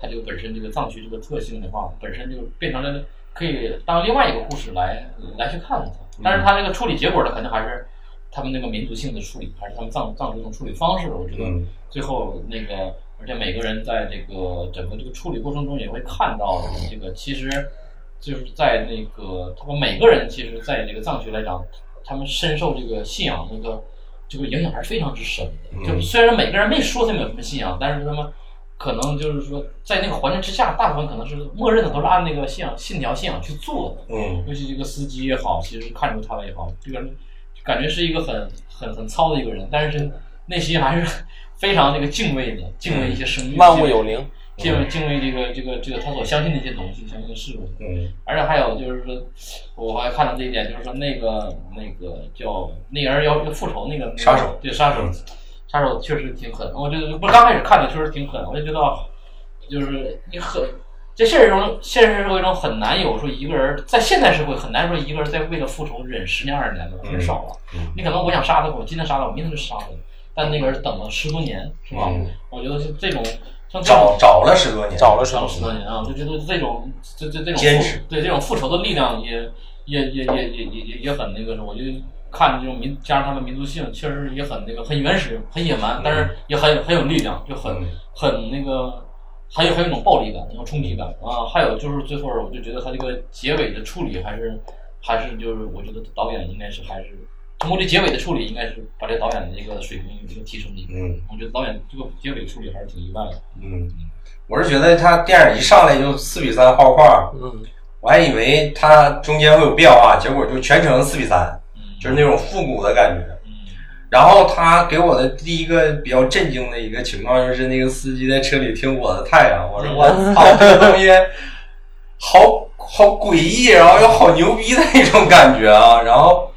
它这个本身这个藏区这个特性的话，本身就变成了可以当另外一个故事来来去看它。但是它这个处理结果呢，肯定还是他们那个民族性的处理，还是他们藏藏族这种处理方式。我觉得嗯最后那个，而且每个人在这个整个这个处理过程中也会看到这个，其实就是在那个他们每个人其实，在这个藏区来讲，他们深受这个信仰那个这个影响还是非常之深的。嗯就虽然每个人没说他们有什么信仰，但是他们可能就是说，在那个环境之下，大部分可能是默认的都是按那个信仰信条信仰去做的。嗯尤其这个司机也好，其实看出他也好，这个人感觉是一个很很很糙的一个人，但是内心还是非常这个敬畏的，敬畏一些生命，万物有灵，敬畏敬畏这个这个这个他所相信的一些东西，相信的事物。嗯。而且还有就是说，我还看到这一点，就是说那个那个叫那人要要复仇那个那个杀手。对杀手。嗯，杀手确实挺狠。我觉得不刚开始看的确实挺狠，我就觉得就是你很在现实中现实社会中很难有说一个人在现代社会很难说一个人在为了复仇忍十年二十年的很少了。嗯你可能我想杀他，我今天杀他，我明天就杀他，但那个人等了十多年，是吧？嗯我觉得是这种像这种找找了十多年，找了十多年啊，就觉得这种这这这种坚持对这种复仇的力量也也也也也也也也很那个什么，我就看这种民加上他的民族性，确实也很那个很原始、很野蛮，但是也很很有力量，就很嗯很那个。还有还有一种暴力感，一种冲击感啊！还有就是最后，我就觉得他这个结尾的处理还是还是就是，我觉得导演应该是还是通过这结尾的处理，应该是把这导演的这个水平有一个提升的。嗯我觉得导演这个结尾处理还是挺意外的。嗯，我是觉得他电影一上来就四比三画画，嗯，我还以为他中间会有变化，结果就全程四比三，嗯，就是那种复古的感觉。嗯然后他给我的第一个比较震惊的一个情况就是那个司机在车里听我的太阳，我说我操，这个东西好好诡异，然后又好牛逼的那种感觉啊。然后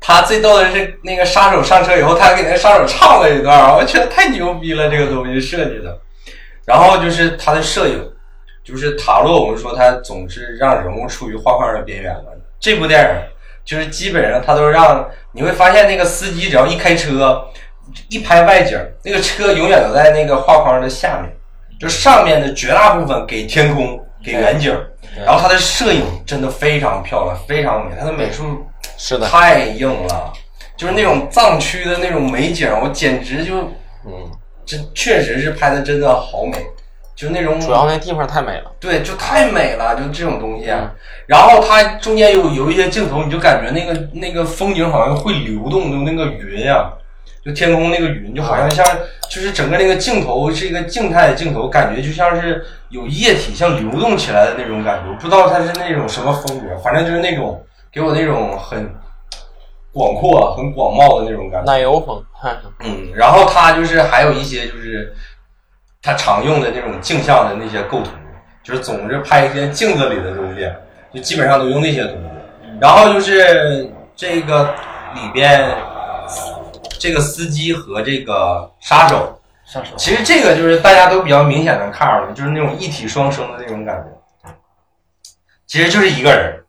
他最逗的是那个杀手上车以后，他还给那个杀手唱了一段儿，我觉得太牛逼了，这个东西设计的。然后就是他的摄影，就是塔洛，我们说他总是让人物处于画画的边缘了。这部电影就是基本上他都让你会发现那个司机只要一开车，一拍外景，那个车永远都在那个画框的下面，就上面的绝大部分给天空给远景，对。然后他的摄影真的非常漂亮，非常美，他的美术是的，太硬了，就是那种藏区的那种美景，我简直就嗯，真确实是拍的真的好美，就那种主要那地方太美了。对，就太美了，就这种东西。然后它中间有有一些镜头，你就感觉那个那个风景好像会流动，就那个云呀、就天空那个云，就好像像就是整个那个镜头是一个静态的镜头，感觉就像是有液体像流动起来的那种感觉。我不知道它是那种什么风格，反正就是那种给我那种很广阔、很广袤的那种感觉。奶油风，嗯，然后它就是还有一些就是他常用的那种镜像的那些构图，就是总是拍一些镜子里的东西，就基本上都用那些东西。然后就是这个里边这个司机和这个杀手，杀手其实这个就是大家都比较明显的看出来，就是那种一体双生的那种感觉，其实就是一个人。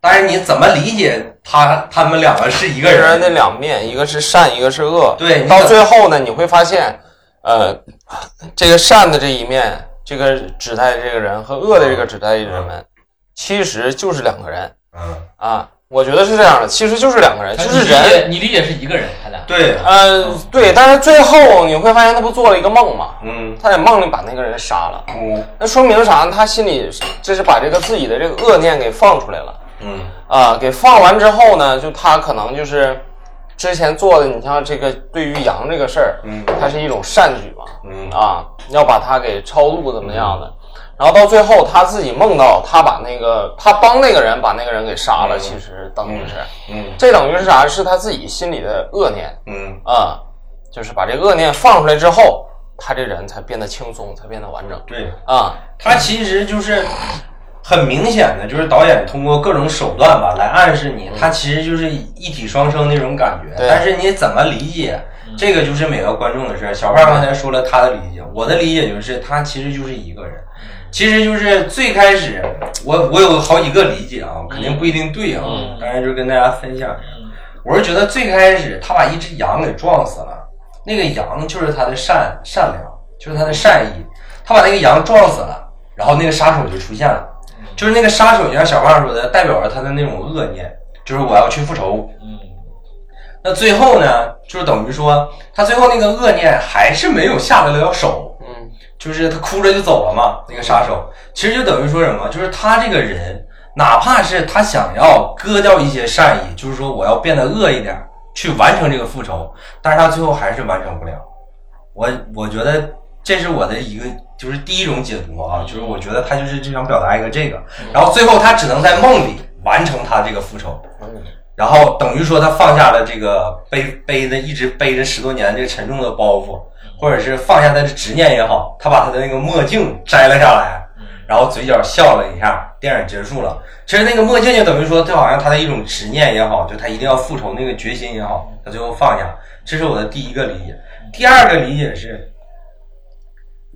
但是你怎么理解他他们两个是一个个人人？的两面，一个是善，一个是恶。对，到最后呢，你会发现，呃，这个善的这一面，这个指代这个人和恶的这个指代这个人，其实就是两个人嗯，啊。我觉得是这样的，其实就是两个人，就是人。你理解是一个人，他俩对，呃，对，但是最后你会发现，他不做了一个梦嘛？嗯他在梦里把那个人杀了，嗯那说明啥？他心里这是把这个自己的这个恶念给放出来了。嗯啊，给放完之后呢，就他可能就是之前做的，你像这个对于羊这个事儿，嗯。它是一种善举嘛，嗯。啊，要把它给超度怎么样的，然后到最后他自己梦到他把那个他帮那个人把那个人给杀了，嗯。其实等于是。嗯。这等于是啥？是他自己心里的恶念。嗯。啊，就是把这恶念放出来之后，他这人才变得轻松，才变得完整。对，啊，他其实就是很明显的，就是导演通过各种手段吧来暗示你，他其实就是一体双生那种感觉。但是你怎么理解，这个就是每个观众的事儿。小胖刚才说了他的理解，我的理解就是他其实就是一个人。其实就是最开始，我我有好几个理解啊，肯定不一定对啊，嗯当然就跟大家分享一下。我是觉得最开始他把一只羊给撞死了，那个羊就是他的善善良，就是他的善意。他把那个羊撞死了，然后那个杀手就出现了，就是那个杀手，就像小胖说的，代表着他的那种恶念，就是我要去复仇。嗯那最后呢，就是等于说他最后那个恶念还是没有下得了手，嗯就是他哭着就走了嘛。那个杀手其实就等于说什么，就是他这个人，哪怕是他想要割掉一些善意，就是说我要变得恶一点，去完成这个复仇，但是他最后还是完成不了。我我觉得这是我的一个就是第一种解读啊，就是我觉得他就是就想表达一个这个，然后最后他只能在梦里完成他这个复仇。然后等于说他放下了这个背背的一直背着十多年这个沉重的包袱，或者是放下他的执念也好，他把他的那个墨镜摘了下来，然后嘴角笑了一下，电影结束了。其实那个墨镜就等于说，就好像他的一种执念也好，就他一定要复仇那个决心也好，他最后放下。这是我的第一个理解。第二个理解是，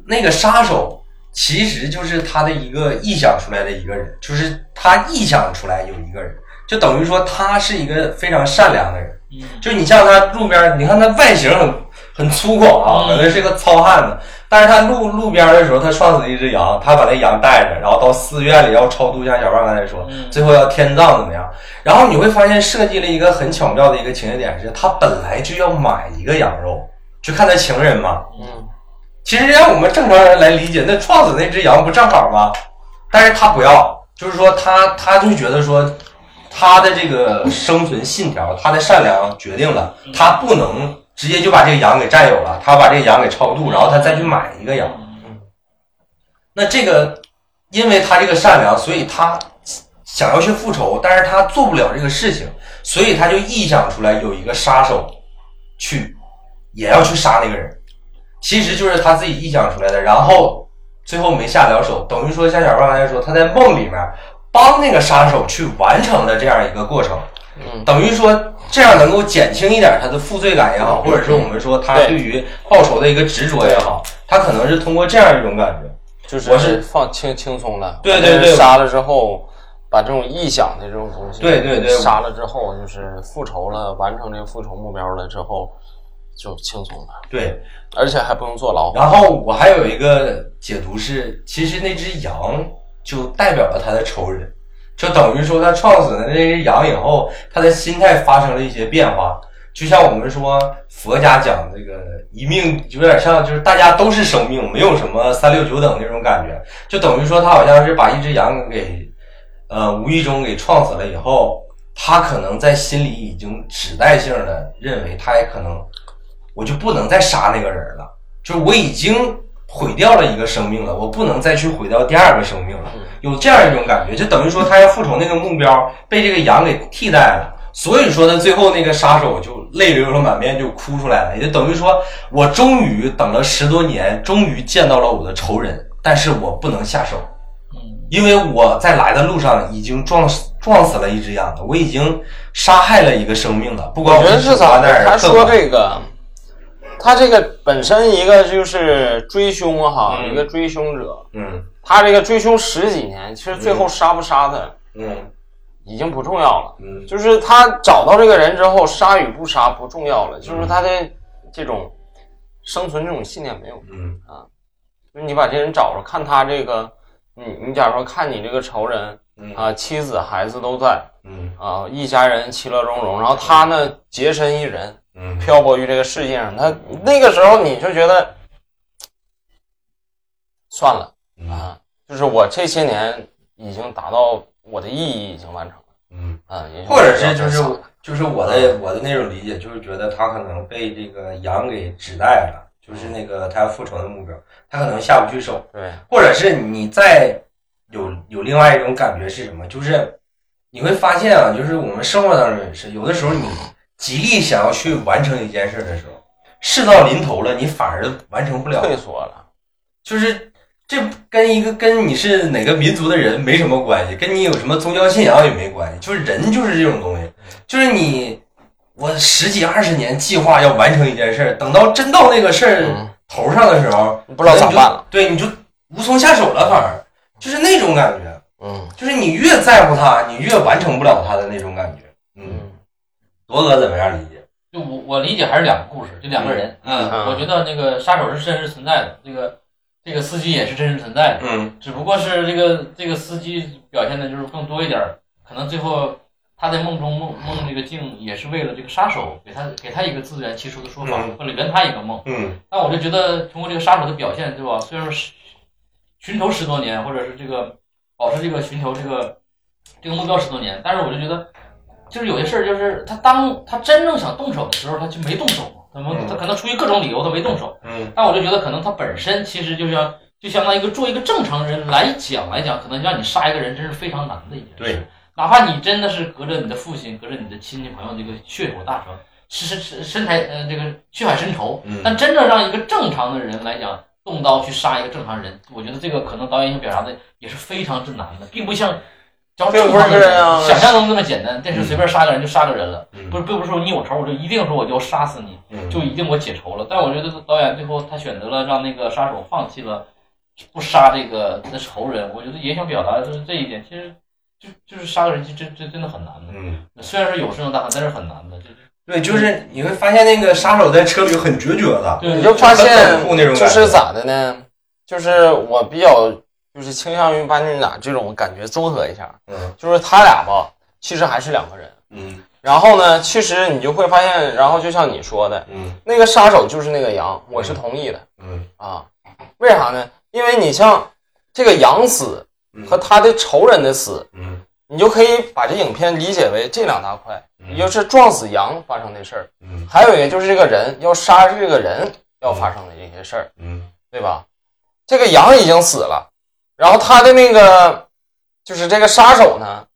那个杀手其实就是他的一个臆想出来的一个人，就是他臆想出来有一个人，就等于说他是一个非常善良的人。嗯。就你像他路边儿，你看他外形很很粗犷啊，嗯。可能是个糙汉子，但是他路路边儿的时候，他撞死一只羊，他把那羊带着，然后到寺院里要超度，像小胖刚才说，嗯。最后要天葬怎么样？然后你会发现设计了一个很巧妙的一个情节点是，他本来就要买一个羊肉去看他情人嘛，嗯其实让我们正常人来理解，那撞死那只羊不正好吗？但是他不要，就是说他他就觉得说，他的这个生存信条，他的善良决定了他不能直接就把这个羊给占有了，他把这个羊给超度，然后他再去买一个羊。那这个，因为他这个善良，所以他想要去复仇，但是他做不了这个事情，所以他就臆想出来有一个杀手去，也要去杀那个人，其实就是他自己臆想出来的，然后最后没下了手，等于说像小胖刚才说，他在梦里面帮那个杀手去完成了这样一个过程，嗯。等于说这样能够减轻一点他的负罪感也好，或者说我们说他对对于报仇的一个执着也好，他可能是通过这样一种感觉。就是我是放轻轻松了，对对对。杀了之后，把这种臆想的这种东西，对对对。杀了之后就是复仇了，完成这个复仇目标了之后，就轻松了，对，而且还不用坐牢。然后我还有一个解读是，其实那只羊就代表了他的仇人，就等于说他撞死了那只羊以后，他的心态发生了一些变化。就像我们说佛家讲这个一命，有点像就是大家都是生命，没有什么三六九等那种感觉，就等于说他好像是把一只羊给呃无意中给撞死了以后，他可能在心里已经指代性的认为他也可能我就不能再杀那个人了。就是我已经毁掉了一个生命了，我不能再去毁掉第二个生命了，有这样一种感觉，就等于说他要复仇那个目标被这个羊给替代了。所以说呢，最后那个杀手就泪流了满面，就哭出来了，也就等于说我终于等了十多年，终于见到了我的仇人，但是我不能下手，嗯因为我在来的路上已经撞死撞死了一只羊了，我已经杀害了一个生命了，不管我觉得是咋的？他说。这个，他这个本身一个就是追凶哈，嗯。一个追凶者，嗯。他这个追凶十几年，其实最后杀不杀他嗯。已经不重要了。嗯。就是他找到这个人之后，杀与不杀不重要了，就是他的这种生存这种信念没有。嗯。就是你把这人找着，看他这个，你你假如说看你这个仇人嗯。啊，妻子孩子都在嗯。啊，一家人其乐融融，然后他呢洁身一人，嗯。漂泊于这个世界上，他那个时候你就觉得算了嗯。啊，就是我这些年已经达到我的意义已经完成了嗯，啊，或者是就是就是我的我的那种理解，就是觉得他可能被这个羊给指代了，就是那个他要复仇的目标，他可能下不去手，对，或者是你再有有另外一种感觉是什么？就是你会发现啊，就是我们生活当中也是，有的时候你极力想要去完成一件事的时候，事到临头了，你反而完成不了，退缩了，就是这跟一个跟你是哪个民族的人没什么关系，跟你有什么宗教信仰也没关系，就是人就是这种东西，就是你我十几二十年计划要完成一件事儿，等到真到那个事儿嗯，头上的时候，不知道咋办了，对，你就无从下手了，反而。就是那种感觉，嗯。就是你越在乎他，你越完成不了他的那种感觉。嗯，嗯铎哥怎么样理解？就我我理解还是两个故事，就两个人。嗯嗯我觉得那个杀手是真实存在的，这个这个司机也是真实存在的，嗯只不过是这个这个司机表现的就是更多一点，可能最后他在梦中梦梦这个境也是为了这个杀手给他给他一个自圆其说的说法，嗯或者圆他一个梦。嗯但我就觉得通过这个杀手的表现，对吧？虽然说是寻仇十多年，或者是这个保持这个寻仇这个这个目标十多年，但是我就觉得，就是有些事儿，就是他当他真正想动手的时候，他就没动手，他们嗯他可能出于各种理由他没动手。嗯但我就觉得，可能他本身其实就像就相当于一个做一个正常人来讲来讲，可能让你杀一个人真是非常难的一件事。对，哪怕你真的是隔着你的父亲，隔着你的亲戚朋友这个血口大仇，是是是深台呃这个血海深仇，嗯但真正让一个正常的人来讲，动刀去杀一个正常人，我觉得这个可能导演想表达的也是非常之难的，并不像。假如正常的并不是这样人 (laughs) 想象中那么简单，但是随便杀个人就杀个人了，嗯不是并不是说你有仇我就一定说我就要杀死你，嗯就一定我解仇了。但我觉得导演最后他选择了让那个杀手放弃了不杀这个他的仇人，我觉得也想表达的就是这一点。其实就就是杀个人，其实真真真的很难的。嗯，虽然说有声有大喊，但是很难的。就对，就是你会发现那个杀手在车里很决绝的，对你就发现就是咋的呢？就是我比较就是倾向于把你俩这种感觉综合一下，嗯就是他俩吧，其实还是两个人。嗯然后呢，其实你就会发现，然后就像你说的，嗯那个杀手就是那个羊，我是同意的嗯啊。为啥呢？因为你像这个羊死嗯和他的仇人的死，嗯你就可以把这影片理解为这两大块，嗯一个是撞死羊发生的事儿，嗯还有一个就是这个人要杀这个人要发生的这些事儿，嗯对吧？这个羊已经死了，然后他的那个就是这个杀手呢，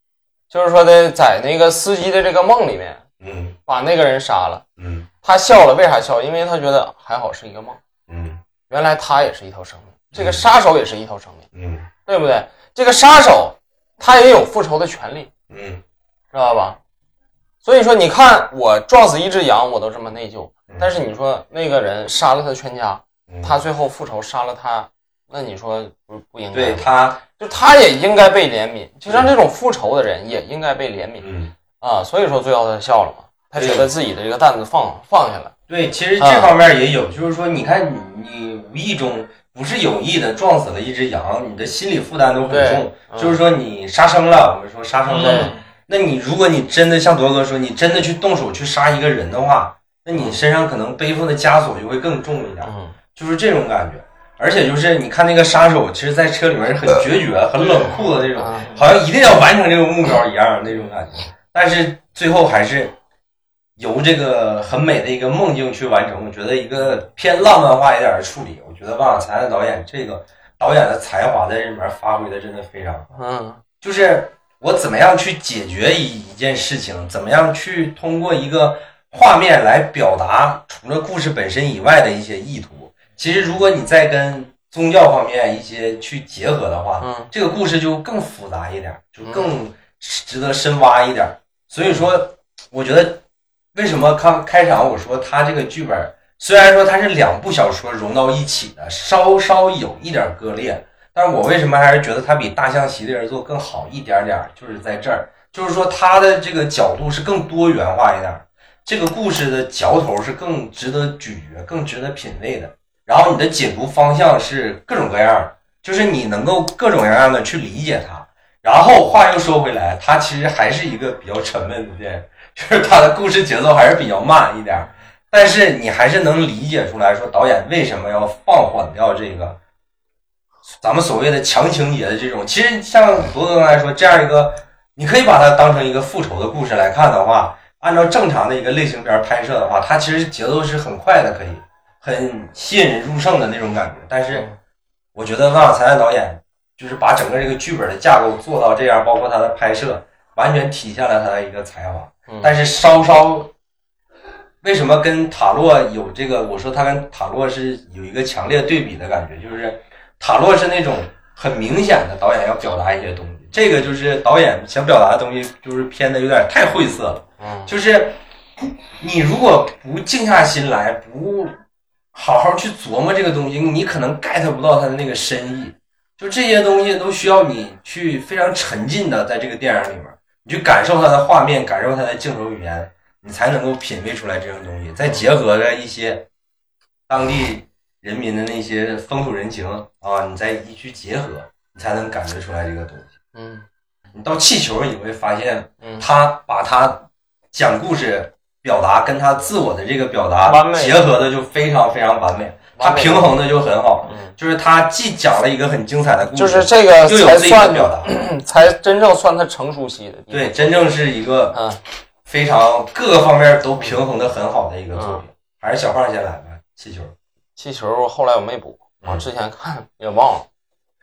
就是说的在那个司机的这个梦里面嗯。把那个人杀了，嗯。他笑了，为啥笑？因为他觉得还好是一个梦，嗯。原来他也是一条生命，这个杀手也是一条生命，嗯。对不对？这个杀手他也有复仇的权利，嗯。知道吧？所以说，你看我撞死一只羊，我都这么内疚，嗯。但是你说那个人杀了他全家，嗯，他最后复仇杀了他，那你说不不应该？对他，就他也应该被怜悯，就像这种复仇的人也应该被怜悯嗯。啊。所以说最后他笑了嘛，他觉得自己的这个担子放放下了。对，其实这方面也有，就是说，你看你你无意中不是有意的撞死了一只羊，你的心理负担都很重。嗯就是说你杀生了，我们说杀生了那你如果你真的像铎哥说，你真的去动手去杀一个人的话，那你身上可能背负的枷锁就会更重一点，嗯就是这种感觉。而且就是你看那个杀手，其实在车里面是很决绝、很冷酷的那种，嗯好像一定要完成这个目标一样那种感觉。但是最后还是由这个很美的一个梦境去完成。我觉得一个偏浪漫化一点的处理，我觉得万晓才的导演这个导演的才华在这里面发挥的真的非常好。嗯就是我怎么样去解决一一件事情，怎么样去通过一个画面来表达除了故事本身以外的一些意图。其实，如果你再跟宗教方面一些去结合的话，嗯这个故事就更复杂一点，就更值得深挖一点。所以说，我觉得为什么开开场我说他这个剧本虽然说它是两部小说融到一起的，稍稍有一点割裂，但是我为什么还是觉得它比《大象席地而坐》更好一点点儿？就是在这儿，就是说它的这个角度是更多元化一点儿，这个故事的嚼头是更值得咀嚼、更值得品味的。然后你的解读方向是各种各样儿，就是你能够各种各样的去理解它。然后话又说回来，它其实还是一个比较沉闷的电影，(laughs) 就是它的故事节奏还是比较慢一点儿。但是你还是能理解出来说导演为什么要放缓掉这个咱们所谓的强情节的这种。其实像罗哥刚才说这样一个，你可以把它当成一个复仇的故事来看的话，按照正常的一个类型片拍摄的话，它其实节奏是很快的，可以很吸引人入胜的那种感觉。但是我觉得万晓才的导演就是把整个这个剧本的架构做到这样，包括他的拍摄，完全体现了他的一个才华。嗯但是稍稍，为什么跟塔洛有这个？我说他跟塔洛是有一个强烈对比的感觉，就是塔洛是那种很明显的导演要表达一些东西，这个就是导演想表达的东西，就是偏的有点太晦涩了。嗯就是你如果不静下心来，不好好去琢磨这个东西，你可能 get 不到它的那个深意。就这些东西都需要你去非常沉浸的在这个电影里面，你去感受它的画面，感受它的镜头语言，你才能够品味出来这种东西。再结合着一些当地人民的那些风土人情啊，你再一去结合，你才能感觉出来这个东西。嗯你到气球，你会发现嗯他把他讲故事表达跟他自我的这个表达结合的就非常非常完美，他平衡的就很好，嗯，就是他既讲了一个很精彩的故事，就是这个才又有自己的算表达，(clears throat) 才真正算他成熟期的。对，真正是一个嗯。非常各个方面都平衡的很好的一个作嗯。品。还是小胖先来吧，气球，气球后来我没补，我嗯。之前看也忘了。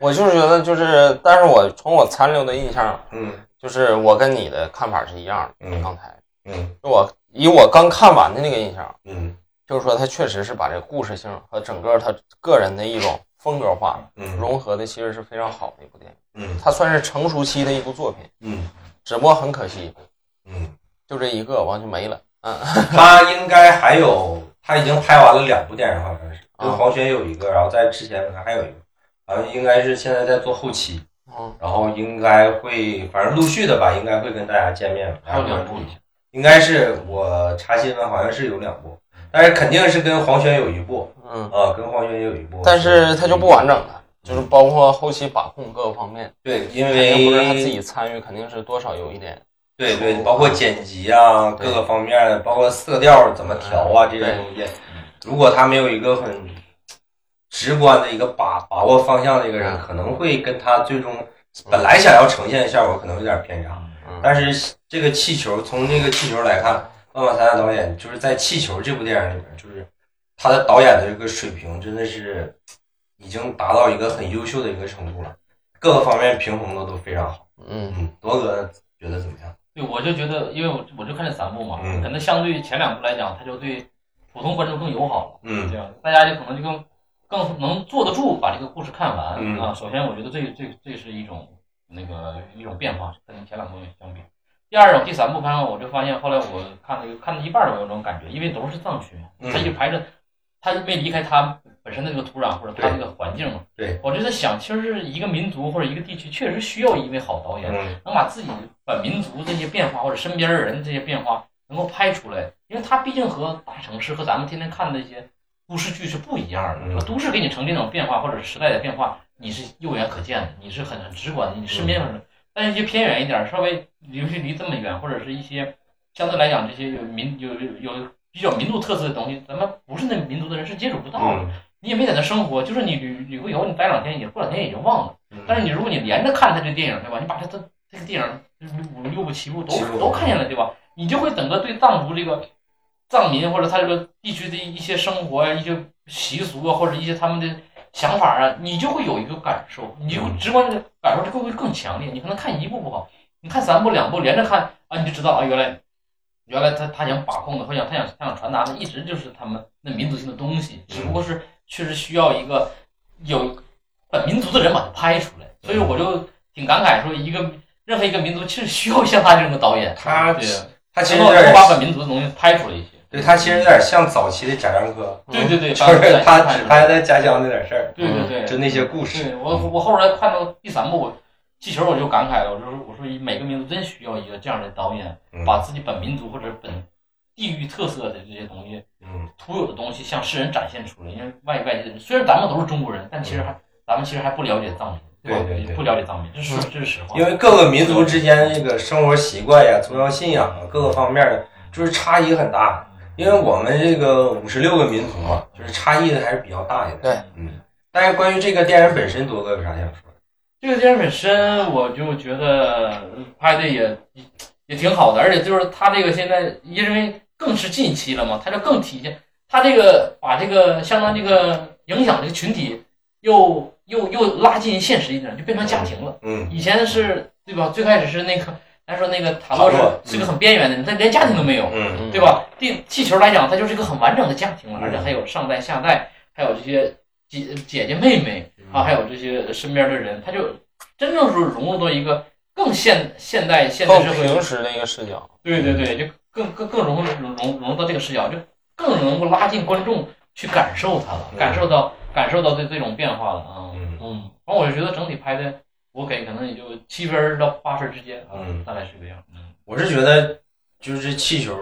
我就是觉得就是，但是我从我残留的印象，嗯。就是我跟你的看法是一样的。嗯。刚才嗯。就我以我刚看完的那个印象，嗯。就是说他确实是把这个故事性和整个他个人的一种风格化嗯。融合的，其实是非常好的一部电影。嗯。它算是成熟期的一部作品，嗯。只不过很可惜，嗯，就这一个完就没了。嗯 (laughs) 他应该还有，他已经拍完了两部电影，好像是。跟啊黄轩有一个，然后在之前还有一个，好像应该是现在在做后期。嗯。然后应该会，反正陆续的吧，应该会跟大家见面，还有两部。应该是我查新闻，好像是有两部，但是肯定是跟黄轩有一部嗯，啊，跟黄轩有一部。但是他就不完整了，就是包括后期把控各个方面，对，因为不是他自己参与，肯定是多少有一点。对对，包括剪辑啊，各个方面，包括色调怎么调啊，这些东西，如果他没有一个很直观的一个把把握方向的一个人，嗯可能会跟他最终本来想要呈现的效果可能有点偏差，嗯但是这个气球从那个气球来看，万马才旦导演就是在《气球》这部电影里面，就是他的导演的这个水平真的是已经达到一个很优秀的一个程度了，各个方面平衡的都非常好。嗯嗯，铎哥觉得怎么样？对，我就觉得，因为我我就看这三部嘛，嗯可能相对于前两部来讲，它就对普通观众更友好了。嗯这样大家就可能就更更能坐得住把这个故事看完、嗯啊。首先，我觉得这这这是一种那个一种变化，跟前两部相比。第二种，第三部看我就发现，后来我看那个看到一半儿，我有种感觉，因为都是藏区，嗯他就排着，他没离开他本身的这个土壤或者他对这个环境嘛。对，我就在想，其实是一个民族或者一个地区确实需要一位好导演，嗯能把自己本民族这些变化或者身边的人这些变化能够拍出来，因为它毕竟和大城市和咱们天天看的那些都市剧是不一样的。嗯都市给你呈现这种变化或者时代的变化，你是肉眼可见的，你是很很直观的，你身边有人。但是一些偏远一点，稍微尤其离这么远，或者是一些相对来讲这些有民有有有比较民族特色的东西，咱们不是那民族的人是接触不到的。嗯你也没在那生活，就是你旅旅个游，你待两天也过两天也就忘了。嗯，但是你如果你连着看他这电影，对吧？你把他这这个电影五六部七部都都看见了，对吧？你就会整个对藏族这个藏民或者他这个地区的一些生活呀、一些习俗啊，或者一些他们的想法啊，你就会有一个感受，你就会直观的感受就会更强烈。你可能看一部不好，你看三部两部连着看啊，你就知道啊，原来原来他他想把控的，或想他想他想传达的，一直就是他们那民族性的东西，只不过是确实需要一个有本民族的人把它拍出来。所以我就挺感慨说，一个任何一个民族其实需要像他这种的导演，他对，他其实能把本民族的东西拍出来一些。对他其实有点像早期的贾樟柯，对对对，就是他只拍拍他家乡那点事儿，对对对，就那些故事。对我我后来看到第三部我气球，我就感慨了，我说我说每个民族真需要一个这样的导演，嗯把自己本民族或者本地域特色的这些东西，嗯独有的东西向世人展现出来。因为外外界的人，虽然咱们都是中国人，但其实还咱们其实还不了解藏民，对对对不了解藏民，这是这是实话。因为各个民族之间的这个生活习惯呀、宗教信仰啊，各个方面的就是差异很大。因为我们这个五十六个民族嘛，就是差异的还是比较大一点。对，嗯。但是关于这个电影本身，多哥有啥想说的？这个电影本身，我就觉得拍的也也挺好的，而且就是他这个现在因为更是近期了嘛，他就更体现他这个把这个相当这个影响这个群体又又又拉近现实一点，就变成家庭了。嗯以前是对吧？最开始是那个咱说那个塔洛塔洛是是个很边缘的人，他连家庭都没有，嗯对吧？地气球来讲，它就是一个很完整的家庭了，嗯而且还有上代下代，还有这些姐姐姐妹妹啊，还有这些身边的人，他就真正是融入到一个更现现代现代更社会平时的一个视角。对对对，就更更更融入融融融入到这个视角，就更能够拉近观众去感受它了，嗯感受到感受到这这种变化了啊。嗯嗯，反正我就觉得整体拍的，我给可能也就七分到八分之间啊嗯，大概是这样。嗯我是觉得就是气球，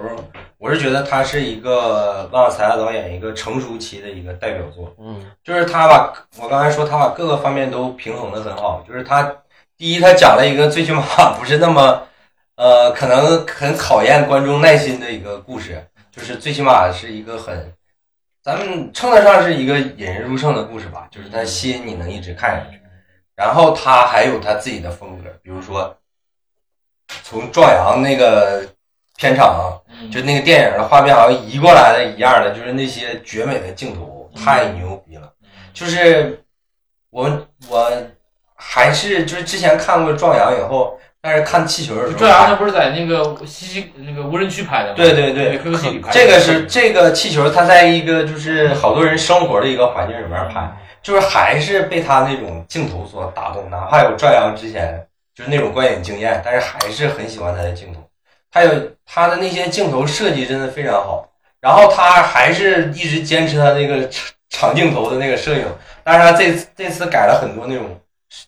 我是觉得它是一个万才导演一个成熟期的一个代表作。嗯就是他把我刚才说他把各个方面都平衡的很好，就是他第一他讲了一个最起码 (laughs) 不是那么呃可能很考验观众耐心的一个故事，就是最起码是一个很咱们称得上是一个引人入胜的故事吧，就是它吸引你能一直看下去。然后他还有他自己的风格，比如说从壮阳那个片场嗯，就那个电影的画面好像移过来的一样的，就是那些绝美的镜头，太牛逼了。就是我我还是就是之前看过《壮阳》以后，但是看气球的时候，壮阳那不是在那个西西那个无人区拍的吗？对对对。这个是这个气球，它在一个就是好多人生活的一个环境里面拍，就是还是被他那种镜头所打动，哪怕有壮阳之前就是那种观影经验，但是还是很喜欢他的镜头。还有他的那些镜头设计真的非常好，然后他还是一直坚持他那个长长镜头的那个摄影，但是他这次这次改了很多那种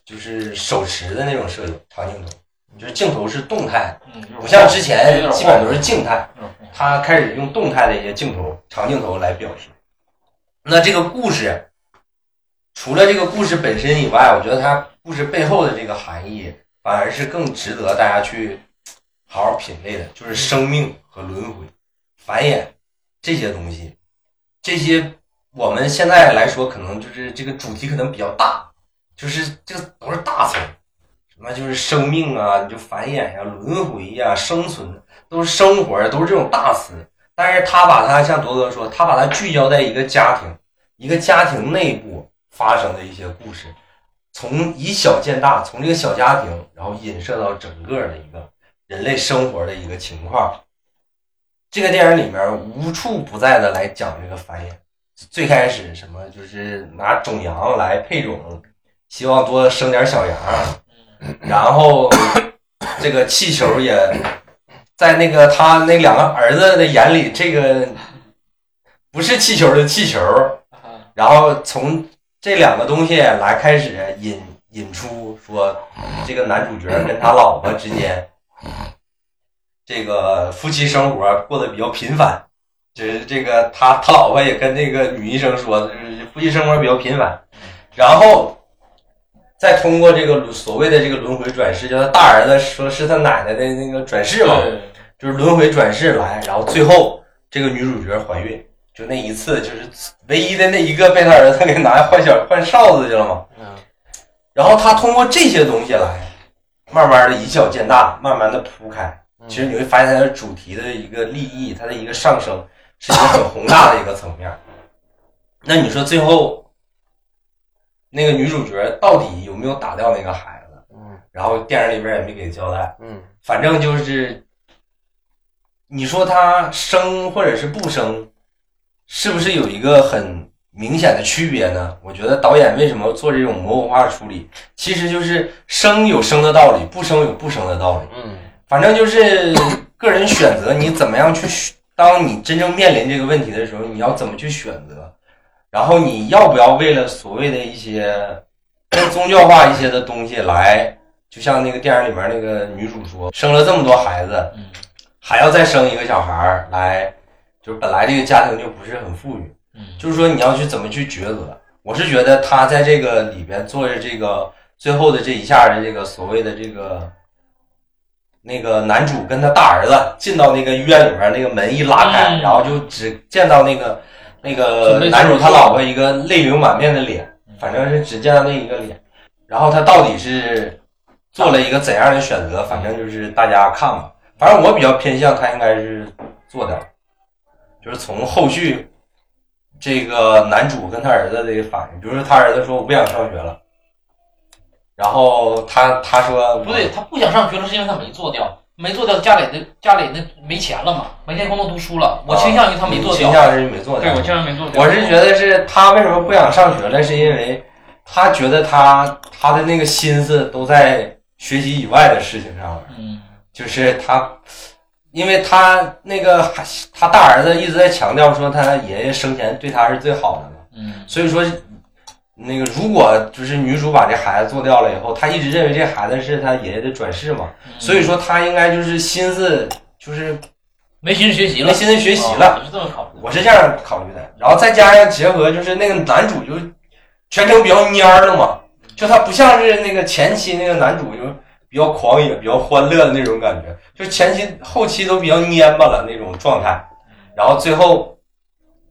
就是手持的那种摄影长镜头，就是镜头是动态，嗯，不像之前基本都是静态。嗯。他开始用动态的一些镜头、长镜头来表示。那这个故事，除了这个故事本身以外，我觉得它故事背后的这个含义，反而是更值得大家去好好品味的，就是生命和轮回、繁衍这些东西。这些我们现在来说，可能就是这个主题可能比较大，就是这个都是大词儿，那就是生命啊，你就繁衍呀、轮回呀、生存，都是生活呀，都是这种大词。但是他把它像铎哥说，他把它聚焦在一个家庭，一个家庭内部发生的一些故事，从以小见大，从这个小家庭，然后引射到整个的一个人类生活的一个情况。这个电影里面无处不在的来讲这个繁衍。最开始什么就是拿种羊来配种，希望多生点小羊，(clears throat) 然后这个气球也在那个他那两个儿子的眼里，这个不是气球的气球，然后从这两个东西来开始引引出说，这个男主角跟他老婆之间，这个夫妻生活过得比较频繁。就是这个他他老婆也跟那个女医生说，就是夫妻生活比较频繁，然后再通过这个所谓的这个轮回转世，叫他大儿子说是他奶奶的那个转世嘛，就是轮回转世来，然后最后这个女主角怀孕，就那一次就是唯一的那一个被他儿子给拿来换小换哨子去了嘛，嗯。然后他通过这些东西来，慢慢的以小见大，慢慢的铺开。其实你会发现它的主题的一个利益，它的一个上升是一个很宏大的一个层面。(laughs) 那你说最后那个女主角到底有没有打掉那个孩子？嗯然后电影里边也没给交代，嗯反正就是你说她生或者是不生，是不是有一个很明显的区别呢？我觉得导演为什么做这种模糊化的处理，其实就是生有生的道理，不生有不生的道理。嗯反正就是个人选择，你怎么样去选？当你真正面临这个问题的时候，你要怎么去选择？然后你要不要为了所谓的一些更 (clears throat) 宗教化一些的东西来，就像那个电影里面那个女主说，生了这么多孩子，嗯还要再生一个小孩儿来，就是本来这个家庭就不是很富裕，嗯就是说你要去怎么去抉择。我是觉得他在这个里边做着这个最后的这一下的这个所谓的这个那个男主跟他大儿子进到那个医院里面，那个门一拉开，嗯然后就只见到那个那个男主他老婆一个泪流满面的脸，反正是只见到那一个脸。然后他到底是做了一个怎样的选择？反正就是大家看吧。反正我比较偏向他应该是做的，就是从后续这个男主跟他儿子的一个反应，比如说他儿子说我不想上学了，然后他他说不对，他不想上学了，是因为他没做掉，没做掉，家里的家里那没钱了嘛，没钱光能读书了。我倾向于他没做掉，倾向是没做掉。对我倾向于没做掉。我是觉得是他为什么不想上学了，是因为他觉得他他的那个心思都在学习以外的事情上了，嗯，就是他，因为他那个还他大儿子一直在强调说他爷爷生前对他是最好的嘛，嗯。所以说那个如果就是女主把这孩子做掉了以后，他一直认为这孩子是他爷爷的转世嘛，嗯。所以说他应该就是心思就是没心思学习了，没心思学习了。哦，你是这么考虑的。我是这样考虑的，然后再加上结合，就是那个男主就全程比较蔫儿了嘛，就他不像是那个前期那个男主就比较狂野、比较欢乐的那种感觉，就前期后期都比较蔫巴了那种状态，然后最后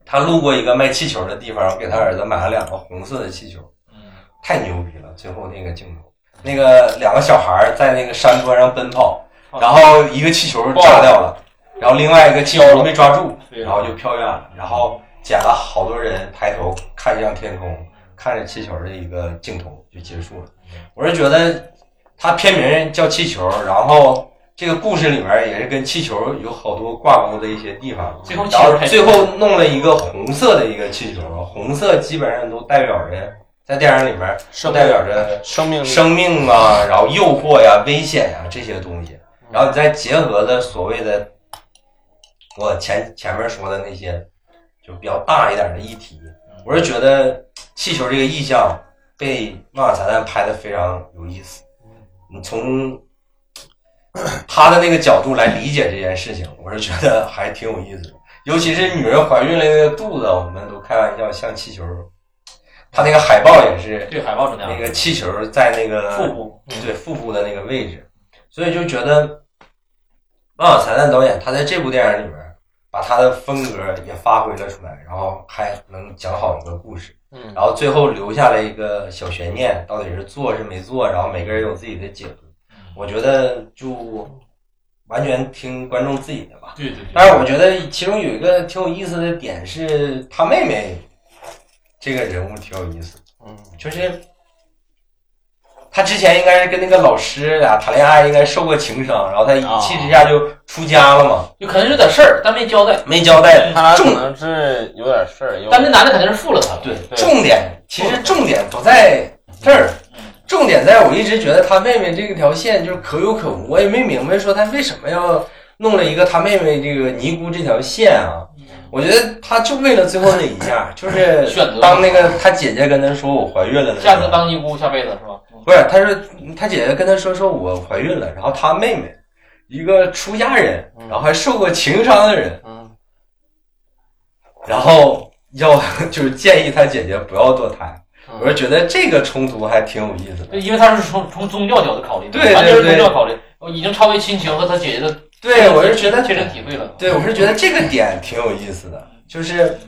他路过一个卖气球的地方，给他儿子买了两个红色的气球，嗯太牛逼了！最后那个镜头，那个两个小孩儿在那个山坡上奔跑，然后一个气球炸掉了，然后另外一个气球没抓住，然后就飘远了，然后捡了好多人抬头看向天空，看着气球的一个镜头就结束了。我是觉得它片名叫气球，然后这个故事里面也是跟气球有好多挂钩的一些地方。最后最后弄了一个红色的一个气球，红色基本上都代表着在电影里面都代表着生命生命啊，然后诱惑呀、危险呀这些东西，然后你再结合的所谓的我前前面说的那些就比较大一点的议题，我是觉得气球这个意象被万瓦彩蛋拍的非常有意思。你从他的那个角度来理解这件事情，我是觉得还挺有意思的。尤其是女人怀孕了那个肚子，我们都开玩笑像气球。他那个海报也是对，海报是那样那个气球在那个腹部，对腹部的那个位置，所以就觉得万瓦才旦导演他在这部电影里面把他的风格也发挥了出来，然后还能讲好一个故事，嗯然后最后留下了一个小悬念，到底是做是没做，然后每个人有自己的解读。我觉得就完全听观众自己的吧。对对对，但是我觉得其中有一个挺有意思的点是，他妹妹这个人物挺有意思，嗯就是他之前应该是跟那个老师俩谈恋爱，应该受过情伤，然后他一气之下就出家了嘛，就可能有点事儿，但没交代。没交代。他可能是有点事儿，但那男的肯定是负了他了。对对重点其实重点不在这儿，重点在我一直觉得他妹妹这条线就是可有可无，我也没明白说他为什么要弄了一个他妹妹这个尼姑这条线啊。我觉得他就为了最后那一下，就是 (laughs) 选择当那个他姐姐跟他说我怀孕了下次候，当尼姑，下辈子是吧？嗯不是，他说他姐姐跟他说说我怀孕了，然后他妹妹一个出家人，然后还受过情伤的人，嗯然后要 (laughs) 就是建议他姐姐不要堕胎。嗯我是觉得这个冲突还挺有意思的。因为他是从从宗教角度考虑的，对对完全是宗对教考虑，已经超越亲情和他姐姐的对，我是觉得切身体会了。对，我是觉得这个点挺有意思的，就是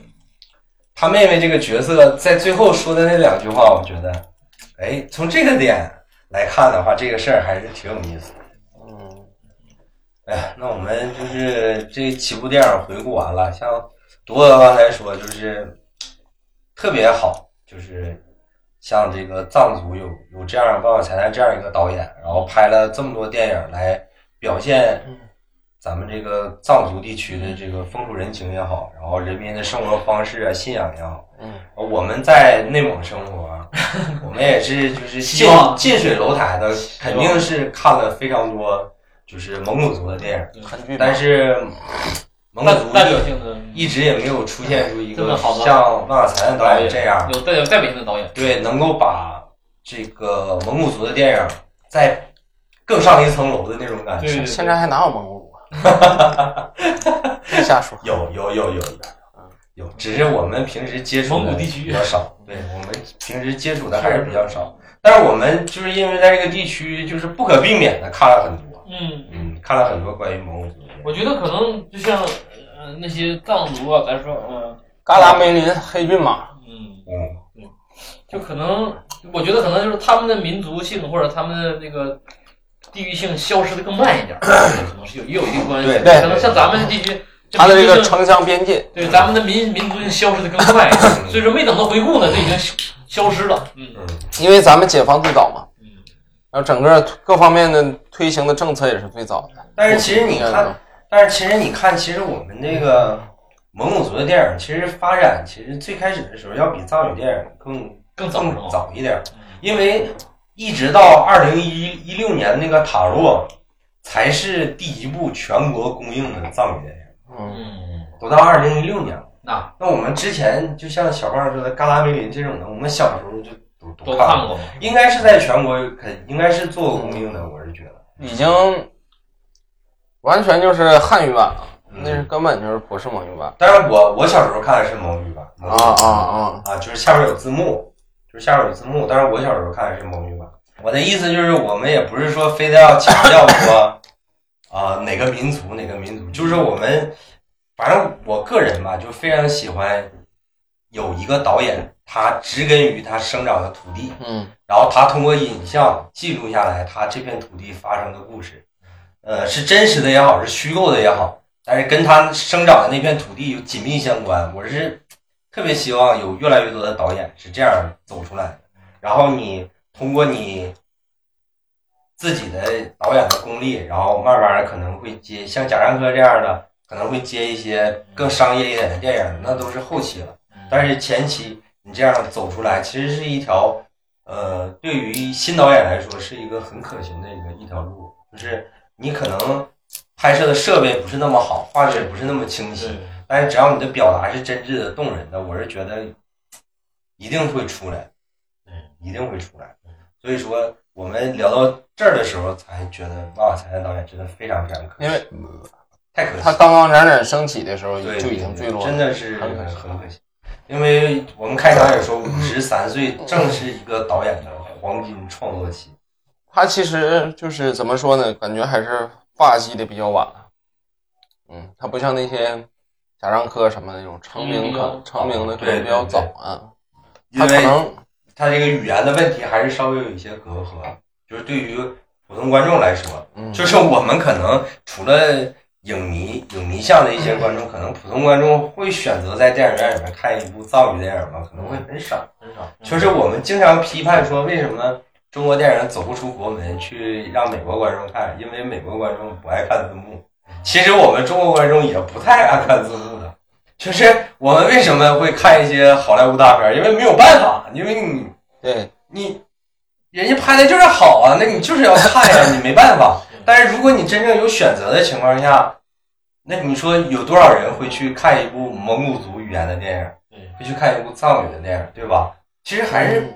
他妹妹这个角色在最后说的那两句话，我觉得，哎，从这个点来看的话，这个事儿还是挺有意思的。嗯哎呀，那我们就是这七部电影回顾完了，像独哥刚才说，就是特别好，就是像这个藏族有有这样万万才旦这样一个导演，然后拍了这么多电影来表现嗯咱们这个藏族地区的这个风土人情也好，然后人民的生活方式啊、信仰也好。嗯我们在内蒙生活，(laughs) 我们也是就是近近水楼台的，肯定是看了非常多就是蒙古族的电影。但是 (laughs) 蒙古族代表性的一直也没有出现出一个像万瓦才旦导演这样，有代表代表性的导演，对，能够把这个蒙古族的电影再更上一层楼的那种感觉。现在还哪有蒙古 (laughs) 瞎说。有有有有有有，只是我们平时接触古地区比较少，对我们平时接触的还是比较少。但是我们就是因为在这个地区，就是不可避免的看了很多，嗯，嗯，看了很多关于蒙古族的。我觉得可能就像呃那些藏族啊，咱说呃嘎达梅林、黑骏马，嗯，嗯，就可能我觉得可能就是他们的民族性或者他们的那个地域性消失的更慢一点，可能是有也有一定关系。对对可能像咱们地区，它的这个城乡边界，对咱们的民民族性消失的更快，所以说没等到回顾呢，就已经消消失了。嗯。嗯，因为咱们解放最早嘛，嗯，然后整个各方面的推行的政策也是最早的。但是其实你看，但是其实你看，其实我们这个蒙古族的电影，其实发展其实最开始的时候要比藏语电影更更早更早一点，因为一直到二零一一六年那个塔洛，才是第一部全国公映的藏语电影，嗯，嗯，都到二零一六年了。那那我们之前就像小胖说的《嘎达梅林》这种的，我们小时候就都都看看过嘛。应该是在全国肯应该是做过公映的，我是觉得。已经完全就是汉语版了，嗯那是根本就是不是蒙语版。但是我我小时候看的是蒙语版，啊啊啊！啊，就是下面有字幕，就是下面有字幕。但是我小时候看的是蒙语版。我的意思就是，我们也不是说非得要强调说啊、哪个民族哪个民族，就是我们反正我个人吧，就非常喜欢有一个导演，他植根于他生长的土地，嗯然后他通过影像记录下来他这片土地发生的故事，呃，是真实的也好，是虚构的也好，但是跟他生长的那片土地有紧密相关。我是特别希望有越来越多的导演是这样走出来的，然后你通过你自己的导演的功力，然后慢慢的可能会接像贾樟柯这样的，可能会接一些更商业一点的电影，那都是后期了。但是前期你这样走出来，其实是一条，呃，对于新导演来说是一个很可行的一个一条路，就是你可能拍摄的设备不是那么好，画质不是那么清晰，但是只要你的表达是真挚的、动人的，我是觉得一定会出来，嗯一定会出来。所以说，我们聊到这儿的时候，才觉得哇，才才旦导演真的非常非常可惜，因为太可惜了。他刚刚冉冉升起的时候对，就已经坠落了，真的是很可惜很可惜。因为我们开场也说，五十三岁正是一个导演的黄金创作期。他其实就是怎么说呢？感觉还是发迹的比较晚。嗯，他不像那些贾樟柯什么那种成名的成名的可能比较早啊，因为他可能他这个语言的问题还是稍微有一些隔阂，就是对于普通观众来说，嗯就是 (laughs) 我们可能除了影迷、影迷向的一些观众，可能普通观众会选择在电影院里面看一部藏语电影吗？可能会很少。很少。就是我们经常批判说，为什么中国电影走不出国门去让美国观众看？因为美国观众不爱看字幕。其实我们中国观众也不太爱看字幕的。就是我们为什么会看一些好莱坞大片儿？因为没有办法，因为你对你人家拍的就是好啊，那你就是要看呀，你没办法。(laughs) 但是如果你真正有选择的情况下，那你说有多少人会去看一部蒙古族语言的电影？对，会去看一部藏语的电影，对吧？其实还是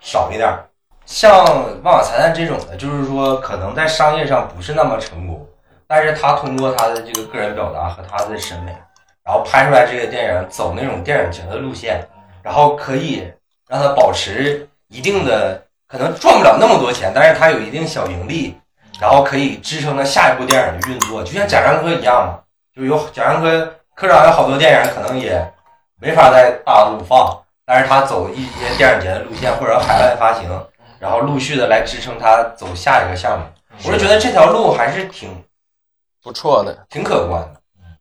少一点儿。像《万瓦财蛋》这种的，就是说可能在商业上不是那么成功，但是他通过他的这个个人表达和他的审美，然后拍出来这个电影走那种电影节的路线，然后可以让他保持一定的，可能赚不了那么多钱，但是他有一定小盈利，然后可以支撑他下一部电影的运作，就像贾樟柯一样嘛，就有贾樟柯科长有好多电影可能也没法在大陆放，但是他走一些电影节的路线或者海外发行，然后陆续的来支撑他走下一个项目，我是觉得这条路还是挺不错的。挺可观的。嗯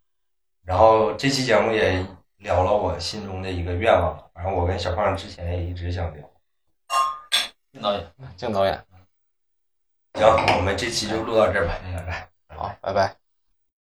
然后这期节目也聊了我心中的一个愿望，反正我跟小胖之前也一直想聊。敬导演。敬导演，行，我们这期就录到这儿吧，拜拜。好，拜拜。